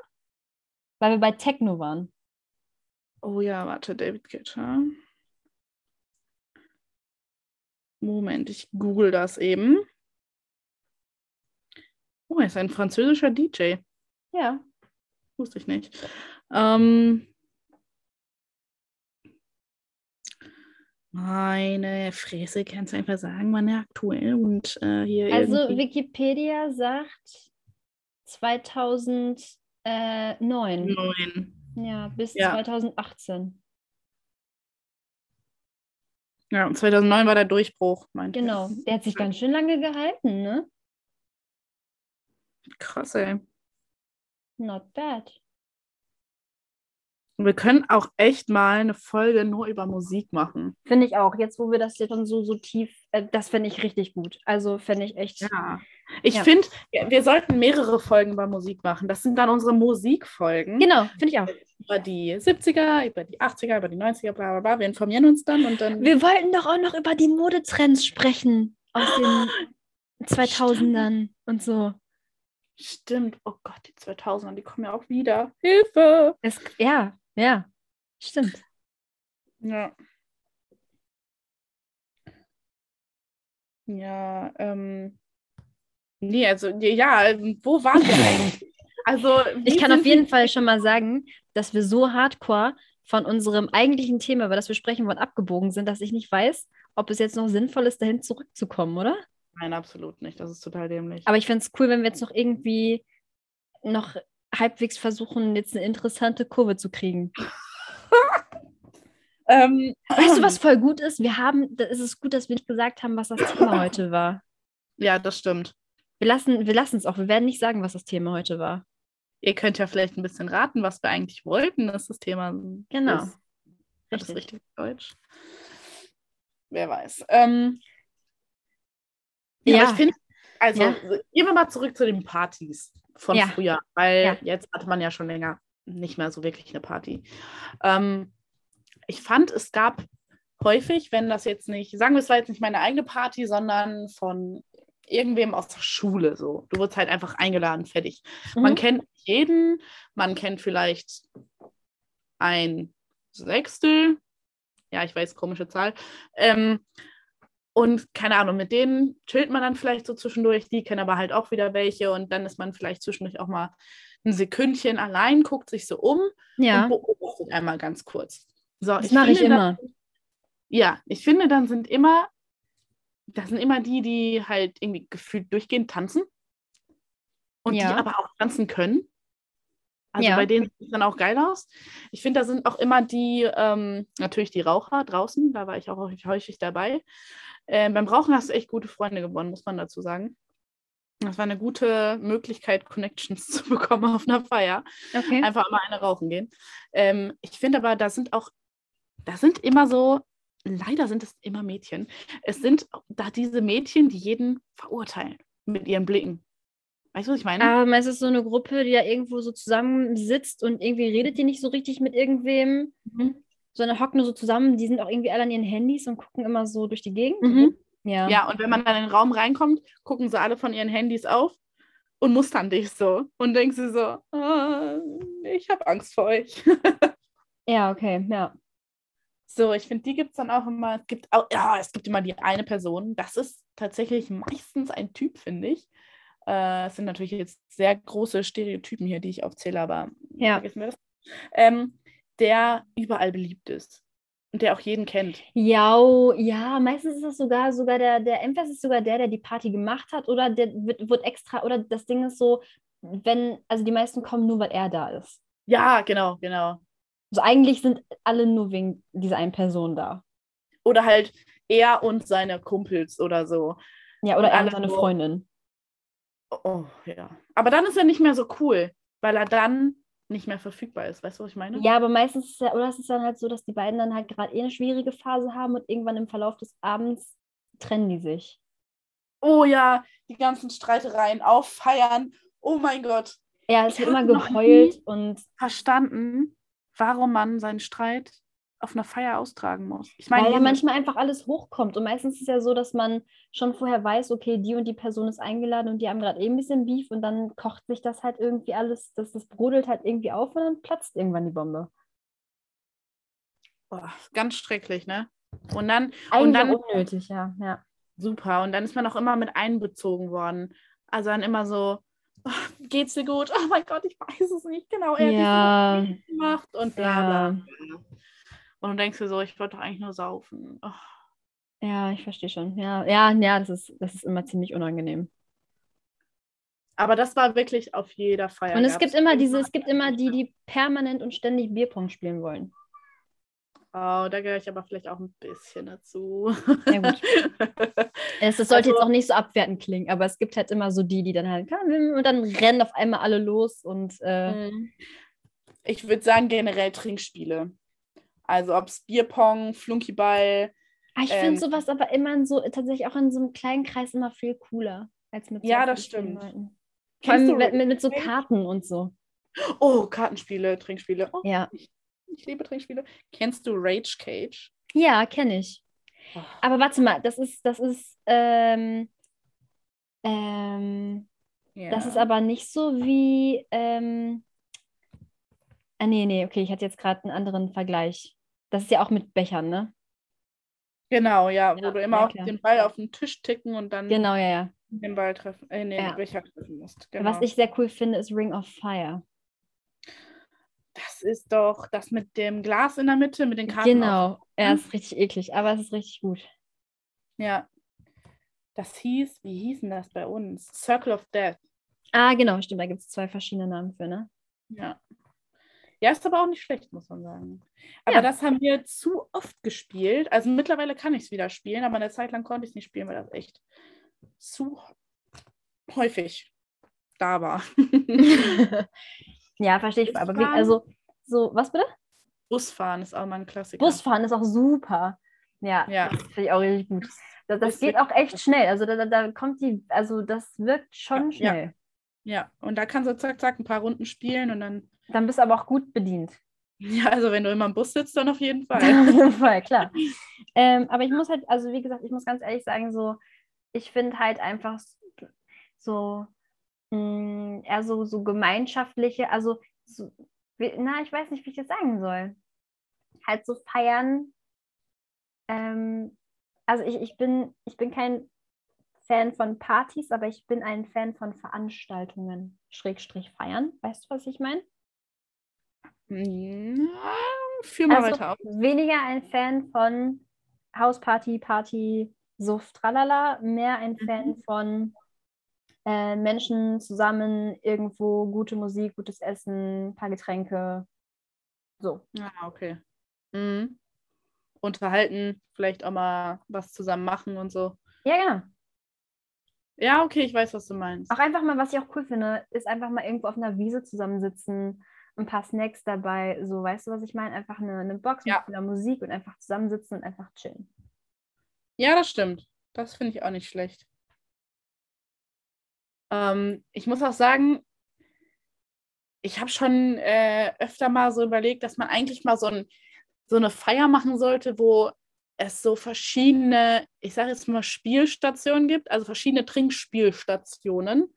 Weil wir bei Techno waren. Oh ja, warte, David Guetta. Moment, ich google das eben. Oh, er ist ein französischer DJ. Ja. Wusste ich nicht. Ähm, meine Fräse, kannst du einfach sagen, wann er aktuell und äh, hier. Also irgendwie... Wikipedia sagt 2009. Neun. Ja, bis ja. 2018. Ja, 2009 war der Durchbruch, meinte Genau, der hat sich ganz schön lange gehalten, ne? Krass, ey. Not bad. Wir können auch echt mal eine Folge nur über Musik machen. Finde ich auch. Jetzt, wo wir das jetzt schon so, so tief, äh, das finde ich richtig gut. Also finde ich echt. Ja. Ich ja. finde, wir sollten mehrere Folgen über Musik machen. Das sind dann unsere Musikfolgen. Genau, finde ich auch. Über die 70er, über die 80er, über die 90er, bla bla bla. Wir informieren uns dann und dann. Wir wollten doch auch noch über die Modetrends sprechen aus den 2000ern und so. Stimmt. Oh Gott, die 2000er, die kommen ja auch wieder. Hilfe! Es, ja, ja, stimmt. Ja. Ja, ähm. Nee, also, ja, wo waren wir eigentlich? Also, ich kann auf jeden Fall schon mal sagen, dass wir so hardcore von unserem eigentlichen Thema, über das wir sprechen wollen, abgebogen sind, dass ich nicht weiß, ob es jetzt noch sinnvoll ist, dahin zurückzukommen, oder? Nein, absolut nicht. Das ist total dämlich. Aber ich finde es cool, wenn wir jetzt noch irgendwie noch halbwegs versuchen, jetzt eine interessante Kurve zu kriegen. ähm, weißt du, was voll gut ist? Wir haben, da ist es gut, dass wir nicht gesagt haben, was das Thema heute war. Ja, das stimmt. Wir lassen wir es auch. Wir werden nicht sagen, was das Thema heute war. Ihr könnt ja vielleicht ein bisschen raten, was wir eigentlich wollten, dass das Thema genau. ist. Richtig. Das richtig Deutsch. Wer weiß. Ähm, ja, ja. ich finde, also ja. gehen wir mal zurück zu den Partys von ja. früher, weil ja. jetzt hatte man ja schon länger nicht mehr so wirklich eine Party. Ähm, ich fand, es gab häufig, wenn das jetzt nicht, sagen wir, es war jetzt nicht meine eigene Party, sondern von irgendwem aus der Schule so. Du wurdest halt einfach eingeladen, fertig. Mhm. Man kennt jeden, man kennt vielleicht ein Sechstel, ja, ich weiß, komische Zahl. Ähm, und keine Ahnung, mit denen chillt man dann vielleicht so zwischendurch, die kennen aber halt auch wieder welche und dann ist man vielleicht zwischendurch auch mal ein Sekündchen allein, guckt sich so um ja. und beobachtet einmal ganz kurz. So, das mache ich immer. Dann, ja, ich finde, dann sind immer, das sind immer die, die halt irgendwie gefühlt durchgehend tanzen und ja. die aber auch tanzen können. Also ja. bei denen sieht es dann auch geil aus. Ich finde, da sind auch immer die, ähm, natürlich die Raucher draußen, da war ich auch häufig dabei. Äh, beim Rauchen hast du echt gute Freunde gewonnen, muss man dazu sagen. Das war eine gute Möglichkeit, Connections zu bekommen auf einer Feier. Okay. Einfach mal eine rauchen gehen. Ähm, ich finde aber, da sind auch, da sind immer so, leider sind es immer Mädchen. Es sind da diese Mädchen, die jeden verurteilen mit ihren Blicken. Weißt du, was ich meine? Ähm, es ist so eine Gruppe, die da irgendwo so zusammensitzt und irgendwie redet die nicht so richtig mit irgendwem. Mhm sondern hocken nur so zusammen. Die sind auch irgendwie alle an ihren Handys und gucken immer so durch die Gegend. Mhm. Ja. ja, und wenn man dann in den Raum reinkommt, gucken sie alle von ihren Handys auf und mustern dich so. Und denkst du so, ah, ich habe Angst vor euch. ja, okay, ja. So, ich finde, die gibt es dann auch immer. Es gibt auch, ja, es gibt immer die eine Person. Das ist tatsächlich meistens ein Typ, finde ich. Äh, es sind natürlich jetzt sehr große Stereotypen hier, die ich aufzähle, aber ja. vergessen wir das. Ähm, der überall beliebt ist. Und der auch jeden kennt. Ja, ja, meistens ist das sogar, sogar der, der Endfest ist sogar der, der die Party gemacht hat oder der wird, wird extra, oder das Ding ist so, wenn, also die meisten kommen nur, weil er da ist. Ja, genau, genau. Also eigentlich sind alle nur wegen dieser einen Person da. Oder halt er und seine Kumpels oder so. Ja, oder Und er und seine Freundin. Oh, ja. Aber dann ist er nicht mehr so cool, weil er dann nicht mehr verfügbar ist. Weißt du, was ich meine? Ja, aber meistens ist ja, oder es ist dann halt so, dass die beiden dann halt gerade eh eine schwierige Phase haben und irgendwann im Verlauf des Abends trennen die sich. Oh ja, die ganzen Streitereien auffeiern. Oh mein Gott. Ja, es Ich wird immer geheult und Verstanden, warum man seinen Streit auf einer Feier austragen muss. Ich meine, weil ja manchmal einfach alles hochkommt. Und meistens ist es ja so, dass man schon vorher weiß, okay, die und die Person ist eingeladen und die haben gerade eh ein bisschen Beef und dann kocht sich das halt irgendwie alles, das, das brodelt halt irgendwie auf und dann platzt irgendwann die Bombe. Boah, ganz schrecklich, ne? Und dann, Eigentlich und dann, unnötig, ja. ja. super, und dann ist man auch immer mit einbezogen worden. Also dann immer so, oh, geht's dir gut? Oh mein Gott, ich weiß es nicht genau. Er Ja. hat gemacht und bla Ja. bla bla. Und du denkst dir so, ich wollte doch eigentlich nur saufen. Oh. Ja, ich verstehe schon. Ja, ja, ja, das ist, das ist immer ziemlich unangenehm. Aber das war wirklich auf jeder Feier. Und es gibt immer diese, es gibt immer die, die permanent und ständig Bierpong spielen wollen. Oh, da gehöre ich aber vielleicht auch ein bisschen dazu. Ja, gut. Es, das sollte Also- jetzt auch nicht so abwertend klingen, aber es gibt halt immer so die, die dann halt, und dann rennen auf einmal alle los und äh, Mhm. Ich würde sagen, generell Trinkspiele. Also ob es Bierpong, Flunkyball. Ah, ich Ähm, finde sowas aber immer in so, tatsächlich auch in so einem kleinen Kreis immer viel cooler als mit so Ja, das stimmt. Leuten. Kennst du mit, mit, mit so? Karten und so. Oh, Kartenspiele, Trinkspiele. Oh, Ja, ich liebe Trinkspiele. Kennst du Rage Cage? ja kenne ich. Oh, Aber warte mal, das ist, das ist, ähm, ähm, ja. das ist aber nicht so wie, ähm, ah, nee, nee, okay, ich hatte jetzt gerade einen anderen Vergleich. Das ist ja auch mit Bechern, ne? Genau, ja, wo Ja, du immer ja, klar. den Ball auf den Tisch ticken und dann Genau, ja, ja. den Ball treffen, äh, den Ja. Becher treffen musst. Genau. Was ich sehr cool finde, ist Ring of Fire. das ist doch das mit dem Glas in der Mitte, mit den Karten. Auf. Genau, ja, ist richtig eklig, aber es ist richtig gut. Ja. Das hieß, wie hießen das bei uns? Circle of Death. Ah, genau, stimmt, da gibt es zwei verschiedene Namen für, ne? Ja. Ja, ist aber auch nicht schlecht, muss man sagen. Aber Ja. das haben wir zu oft gespielt. Also mittlerweile kann ich es wieder spielen, aber eine Zeit lang konnte ich es nicht spielen, weil das echt zu häufig da war. ja, verstehe ich. Aber Busfahren? also, so, was bitte? Busfahren ist auch mal ein Klassiker. Busfahren ist auch super. Ja, Ja. das finde ich auch richtig gut. Das, das geht auch echt schnell. Also da, da, kommt die, also das wirkt schon Ja, ja. schnell. Ja, und da kannst du zack, zack ein paar Runden spielen und dann, Dann bist du aber auch gut bedient. ja, also wenn du immer im Bus sitzt, dann auf jeden Fall. Auf jeden Fall, klar. ähm, aber ich muss halt, also wie gesagt, ich muss ganz ehrlich sagen, so, ich finde halt einfach so, mh, eher so, so gemeinschaftliche, also, so, wie- na, ich weiß nicht, wie ich das sagen soll. Halt so feiern. Ähm, also ich, ich bin, ich bin kein Fan von Partys, aber ich bin ein Fan von Veranstaltungen, Schrägstrich feiern. Weißt du, was ich meine? Führ mal Also weiter auf. weniger ein Fan von Hausparty, Party, Suff, tralala, mehr ein Fan von äh, Menschen zusammen, irgendwo gute Musik, gutes Essen, ein paar Getränke. So. Ja, okay. Mhm. Unterhalten, vielleicht auch mal was zusammen machen und so. Ja, genau. Ja, okay, ich weiß, was du meinst. Auch einfach mal, was ich auch cool finde, ist einfach mal irgendwo auf einer Wiese zusammensitzen, ein paar Snacks dabei, so, weißt du, was ich meine? Einfach eine, eine Box Ja. mit vieler Musik und einfach zusammensitzen und einfach chillen. Ja, das stimmt. Das finde ich auch nicht schlecht. Ähm, ich muss auch sagen, ich habe schon äh, öfter mal so überlegt, dass man eigentlich mal so, ein, so eine Feier machen sollte, wo es so verschiedene, ich sage jetzt mal Spielstationen gibt, also verschiedene Trinkspielstationen,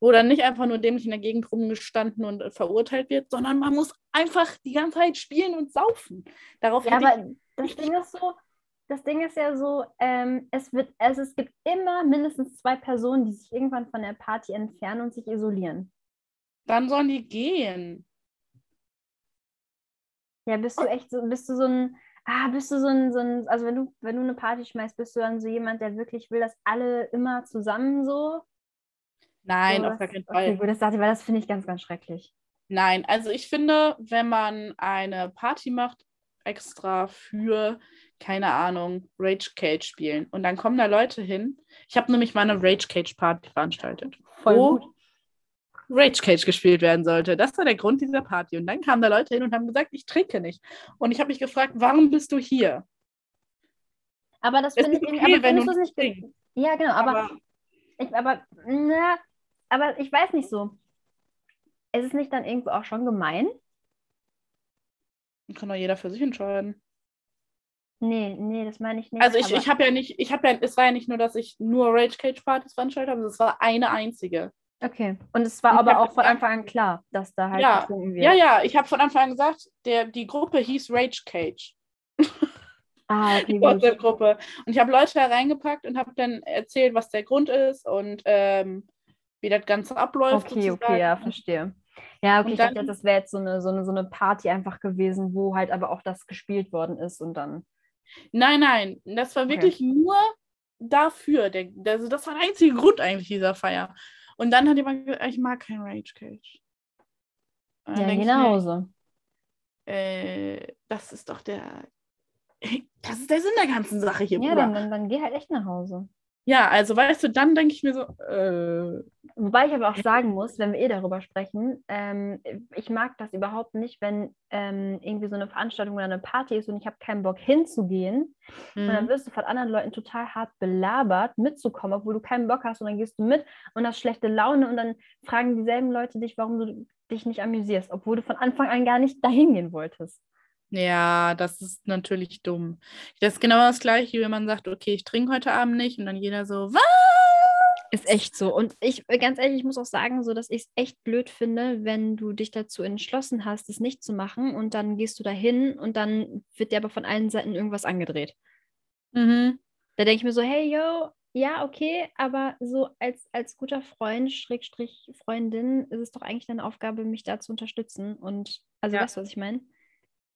wo dann nicht einfach nur dämlich in der Gegend rumgestanden und äh, verurteilt wird, sondern man muss einfach die ganze Zeit spielen und saufen. Darauf Ja, aber das Ding ist so, das Ding ist ja so, ähm, es wird, also es gibt immer mindestens zwei Personen, die sich irgendwann von der Party entfernen und sich isolieren. dann sollen die gehen. Ja, bist du echt so, bist du so ein Ah, bist du so ein, so ein, also wenn du, wenn du eine Party schmeißt, bist du dann so jemand, der wirklich will, dass alle immer zusammen so? Nein, so, auf gar keinen Fall. Okay, gut, das dachte ich, weil das finde ich ganz, ganz schrecklich. Nein, also ich finde, wenn man eine Party macht, extra für, keine Ahnung, Rage Cage spielen und dann kommen da Leute hin. Ich habe nämlich mal eine Rage Cage Party veranstaltet, Voll wo gut. Rage Cage gespielt werden sollte. Das war der Grund dieser Party. Und dann kamen da Leute hin und haben gesagt, ich trinke nicht. Und ich habe mich gefragt, warum bist du hier? Aber das finde ich, okay, aber wenn du es nicht ge- Ja, genau, aber, Aber ich, aber, na, aber ich weiß nicht so. Ist es nicht dann irgendwo auch schon gemein? kann doch jeder für sich entscheiden. Nee, nee, das meine ich nicht. Also ich, ich habe ja nicht, ich habe ja, es war ja nicht nur, dass ich nur Rage Cage Partys veranstaltet habe, es war eine einzige. Okay. Und es war Ich aber auch von Anfang an klar, dass da halt Ja, getrunken wird. Ja, ja, ich habe von Anfang an gesagt, der, die Gruppe hieß Rage Cage. Ah, okay, Die. WhatsApp-Gruppe. Und ich habe Leute da reingepackt und habe dann erzählt, was der Grund ist und ähm, wie das Ganze abläuft. Okay, sozusagen. okay, ja, verstehe. Ja, okay, Und ich dachte dann- das wäre jetzt so eine, so, eine, so eine Party einfach gewesen, wo halt aber auch das gespielt worden ist und dann. Nein, nein, das war Okay. wirklich nur dafür. Der, also das war der einzige Grund eigentlich dieser Feier. Und dann hat jemand gesagt, ich mag kein Rage Cage. Ja, geh nach Hause. Äh, das ist doch der. Das ist der Sinn der ganzen Sache hier. Ja, Bruder. dann, dann, dann geh halt echt nach Hause. Ja, also weißt du, dann denke ich mir so, äh, Wobei ich aber auch sagen muss, wenn wir eh darüber sprechen, ähm, ich mag das überhaupt nicht, wenn ähm, irgendwie so eine Veranstaltung oder eine Party ist und ich habe keinen Bock hinzugehen. Und dann mhm. wirst du von anderen Leuten total hart belabert, mitzukommen, obwohl du keinen Bock hast und dann gehst du mit und hast schlechte Laune und dann fragen dieselben Leute dich, warum du dich nicht amüsierst, obwohl du von Anfang an gar nicht dahin gehen wolltest. Ja, das ist natürlich dumm. Das ist genau das Gleiche, wie man sagt, okay, ich trinke heute Abend nicht und dann jeder so, was? Ist echt so. Und ich, ganz ehrlich, ich muss auch sagen, so, dass ich es echt blöd finde, wenn du dich dazu entschlossen hast, es nicht zu machen und dann gehst du dahin und dann wird dir aber von allen Seiten irgendwas angedreht. Mhm. Da denke ich mir so, hey, yo, ja, okay, aber so als, als guter Freund, Schrägstrich Freundin, ist es doch eigentlich deine Aufgabe, mich da zu unterstützen. Und, also Ja. weißt du, was ich meine?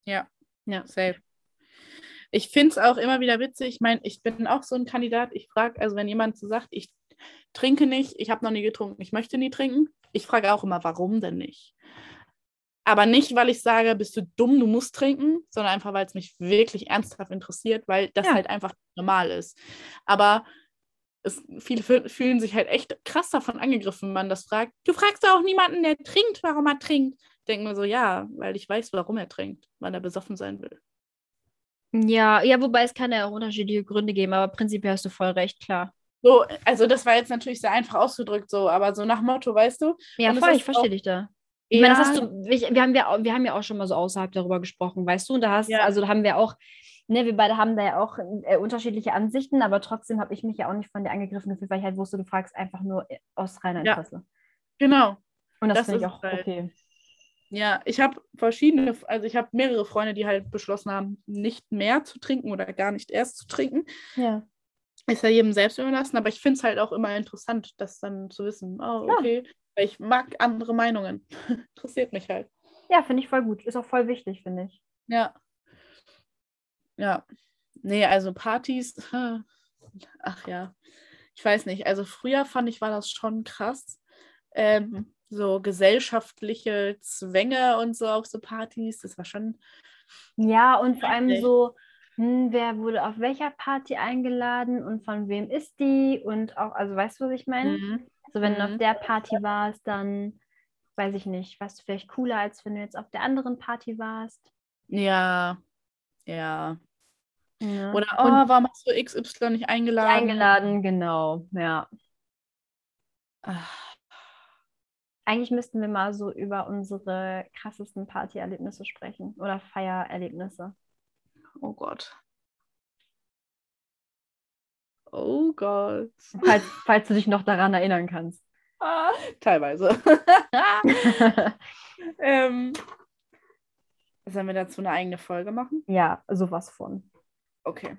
Ja, Ja. safe. Ich finde es auch immer wieder witzig. Ich meine, ich bin auch so ein Kandidat. Ich frage, also wenn jemand so sagt, ich trinke nicht, ich habe noch nie getrunken, ich möchte nie trinken, ich frage auch immer, warum denn nicht? Aber nicht, weil ich sage, bist du dumm, du musst trinken, sondern einfach, weil es mich wirklich ernsthaft interessiert, weil das Ja. halt einfach normal ist. Aber es, viele fü- fühlen sich halt echt krass davon angegriffen, wenn man das fragt. Du fragst doch auch niemanden, der trinkt, warum er trinkt. Denken wir so, ja, weil ich weiß, warum er trinkt, weil er besoffen sein will. Ja, ja, wobei es kann ja auch unterschiedliche Gründe geben, aber prinzipiell hast du voll recht, klar. So, also das war jetzt natürlich sehr einfach ausgedrückt, so, aber so nach Motto, weißt du? Ja, voll, ich verstehe dich da. Ich meine, das hast du, ich, wir, haben ja, auch- wir haben ja auch schon mal so außerhalb darüber gesprochen, weißt du? Und da hast, Ja. also da haben wir auch, ne, wir beide haben da ja auch äh, unterschiedliche Ansichten, aber trotzdem habe ich mich ja auch nicht von dir angegriffen gefühlt, weil ich halt wusste, du fragst einfach nur aus reiner Ja. Interesse. Genau. Und das, Das finde ich auch halt. okay. Ja, ich habe verschiedene, also ich habe mehrere Freunde, die halt beschlossen haben, nicht mehr zu trinken oder gar nicht erst zu trinken. Ja. Ist ja jedem selbst überlassen, aber ich finde es halt auch immer interessant, das dann zu wissen. Oh, Ja. okay. Weil ich mag andere Meinungen. Interessiert mich halt. Ja, finde ich voll gut. Ist auch voll wichtig, finde ich. Ja. Ja. Nee, also Partys, ach ja. Ich weiß nicht. Also früher fand ich, war das schon krass. Ähm, so gesellschaftliche Zwänge und so auf so Partys, das war schon. Ja, und vor allem so, hm, wer wurde auf welcher Party eingeladen und von wem ist die? Und auch, also weißt du, was ich meine? Mhm. So, wenn du Mhm. auf der Party warst, dann weiß ich nicht, warst du vielleicht cooler, als wenn du jetzt auf der anderen Party warst. Ja. Ja. Ja. Oder, Und oh, warum hast du XY nicht eingeladen? eingeladen, genau, ja. Ach, Eigentlich müssten wir mal so über unsere krassesten Partyerlebnisse sprechen oder Feiererlebnisse. oh Gott. Oh Gott. Falls, falls du dich noch daran erinnern kannst. Ah, teilweise. ähm, sollen wir dazu eine eigene Folge machen? ja, sowas von. Okay.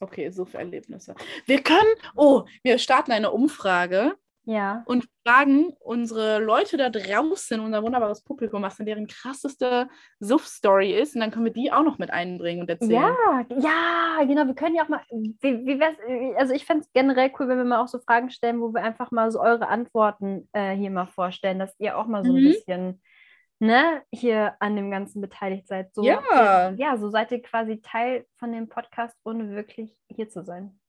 Okay, so für Erlebnisse. Wir können, oh, wir starten eine Umfrage. Ja. und fragen unsere Leute da draußen, unser wunderbares Publikum, was denn deren krasseste Suff-Story ist. Und dann können wir die auch noch mit einbringen und erzählen. Ja, ja, genau. Wir können ja auch mal, wie, wie wär's, also ich fände es generell cool, wenn wir mal auch so Fragen stellen, wo wir einfach mal so eure Antworten äh, hier mal vorstellen, dass ihr auch mal so ein Mhm. bisschen, ne, hier an dem Ganzen beteiligt seid. So, Ja. Ja, so seid ihr quasi Teil von dem Podcast, ohne wirklich hier zu sein.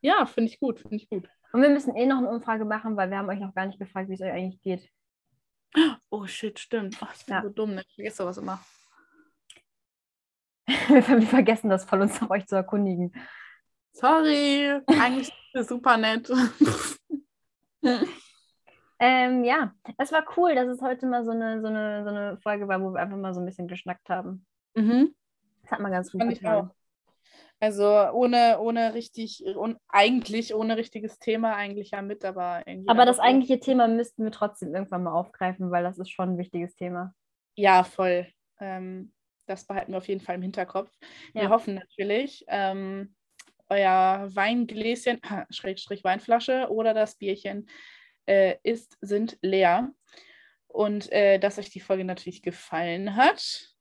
Ja, finde ich gut, finde ich gut. Und wir müssen eh noch eine Umfrage machen, weil wir haben euch noch gar nicht gefragt, wie es euch eigentlich geht. Oh shit, stimmt. Ach, ich bin Ja. so dumm, ne? ich vergesse sowas immer. wir vergessen das voll, uns nach euch zu erkundigen. Sorry, eigentlich super nett. Ähm, ja, es war cool, dass es heute mal so eine, so, eine, so eine Folge war, wo wir einfach mal so ein bisschen geschnackt haben. mhm. Das hat mal ganz gut auch. Also ohne, ohne richtig, un, eigentlich ohne richtiges Thema eigentlich ja mit, aber irgendwie. Aber das eigentliche Thema müssten wir trotzdem irgendwann mal aufgreifen, weil das ist schon ein wichtiges Thema. Ja, voll. Ähm, das behalten wir auf jeden Fall im Hinterkopf. Wir Ja. hoffen natürlich, ähm, euer Weingläschen, Schrägstrich Weinflasche oder das Bierchen äh, ist, sind leer. Und äh, dass euch die Folge natürlich gefallen hat.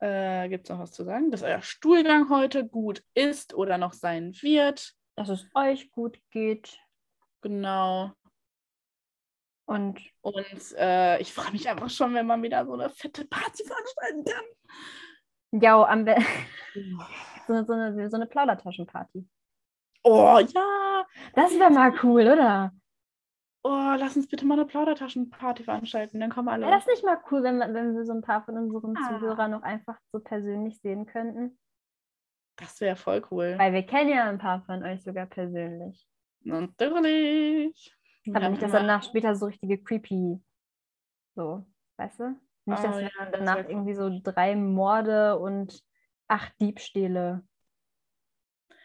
Äh, Gibt es noch was zu sagen? Dass euer Stuhlgang heute gut ist oder noch sein wird. Dass es euch gut geht Genau. und Und äh, ich freue mich einfach schon, wenn man wieder so eine fette Party veranstalten kann. ja, am Be so, so, eine, so eine Plaudertaschenparty. Oh ja, Das wäre mal cool, oder? Oh, lass uns bitte mal eine Plaudertaschenparty veranstalten, dann kommen alle. Wäre das nicht mal cool, wenn, wir- wenn wir so ein paar von unseren Ah. Zuhörern noch einfach so persönlich sehen könnten? Das wäre voll cool. Weil wir kennen ja ein paar von euch sogar persönlich. Natürlich. Aber Ja, nicht, dass immer- danach später so richtige creepy, so, weißt du? Nicht, dass Oh wir ja, dann das danach irgendwie so drei Morde und acht Diebstähle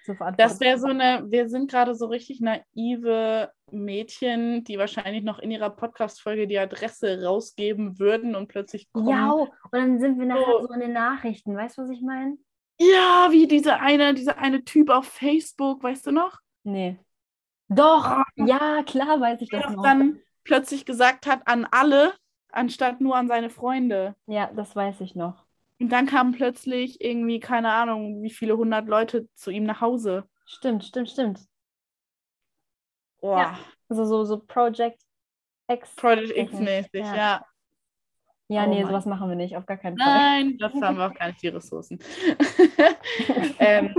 zu verantworten Das wäre so eine, wir sind gerade so richtig naive Mädchen, die wahrscheinlich noch in ihrer Podcast-Folge die Adresse rausgeben würden und plötzlich kommen. Ja, und dann sind wir nachher So. so in den Nachrichten. Weißt du, was ich meine? Ja, wie diese eine, dieser eine Typ auf Facebook, weißt du noch? Nee. Doch, Ah. ja, klar weiß ich das noch. dann plötzlich gesagt hat an alle, anstatt nur an seine Freunde. Ja, das weiß ich noch. Und dann kamen plötzlich irgendwie, keine Ahnung, wie viele hundert Leute zu ihm nach Hause. Stimmt, stimmt, stimmt. Boah, Ja. Also so, so Project X. Project X-mäßig, ja. ja. Ja, Oh nee, Mann. sowas machen wir nicht, auf gar keinen Fall. Nein, das haben wir auch gar nicht die Ressourcen. ähm,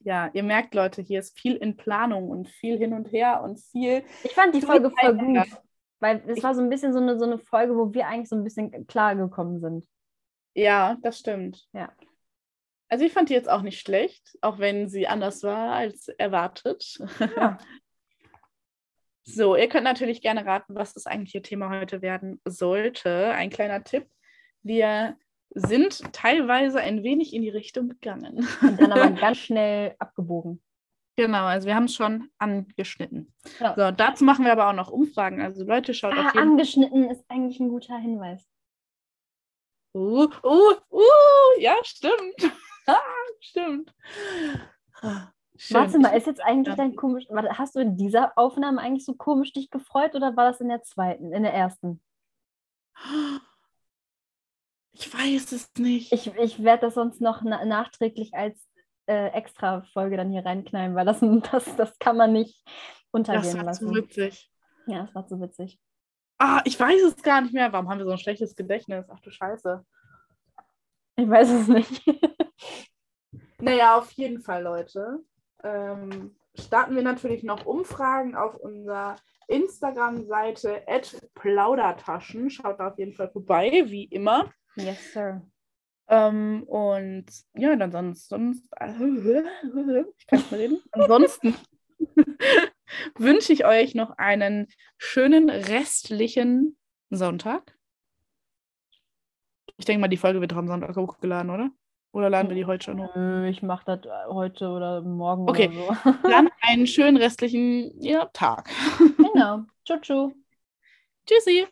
ja, ihr merkt, Leute, hier ist viel in Planung und viel hin und her und viel. Ich fand die Folge voll gut, weil es war so ein bisschen so eine, so eine Folge, wo wir eigentlich so ein bisschen klar gekommen sind. Ja, das stimmt. Ja. Also ich fand die jetzt auch nicht schlecht, auch wenn sie anders war als erwartet. Ja. So, ihr könnt natürlich gerne raten, was das eigentliche Thema heute werden sollte. Ein kleiner Tipp. Wir sind teilweise ein wenig in die Richtung gegangen. Und dann aber ganz schnell abgebogen. Genau, also wir haben es schon angeschnitten. Ja. So, dazu machen wir aber auch noch Umfragen. Also Leute, schaut Ah, auf jeden angeschnitten ist eigentlich ein guter Hinweis. Uh, uh, uh, ja, stimmt. Ah, stimmt. Ah, Warte schön. mal, ist jetzt eigentlich dein komisch. Warte, hast du in dieser Aufnahme eigentlich so komisch dich gefreut oder war das in der zweiten, in der ersten? Ich weiß es nicht. Ich, ich werde das sonst noch na nachträglich als äh, extra Folge dann hier reinknallen, weil das, das, das kann man nicht das untergehen war zu lassen. witzig. Ja, das war zu witzig. Ah, ich weiß es gar nicht mehr. Warum haben wir so ein schlechtes Gedächtnis? Ach du Scheiße. Ich weiß es nicht. Naja, auf jeden Fall, Leute. Ähm, starten wir natürlich noch Umfragen auf unserer Instagram-Seite plaudertaschen. Schaut da auf jeden Fall vorbei, wie immer. yes, sir. Ähm, und ja, dann sonst, sonst ich kann nicht mehr reden. Ansonsten wünsche ich euch noch einen schönen restlichen Sonntag. Ich denke mal, die Folge wird doch am Sonntag hochgeladen, oder? Oder laden wir die heute schon hoch? Nö, ich mache das heute oder morgen Okay. oder so. Dann einen schönen restlichen ja, Tag. genau. Tschu, tschu. Tschüssi.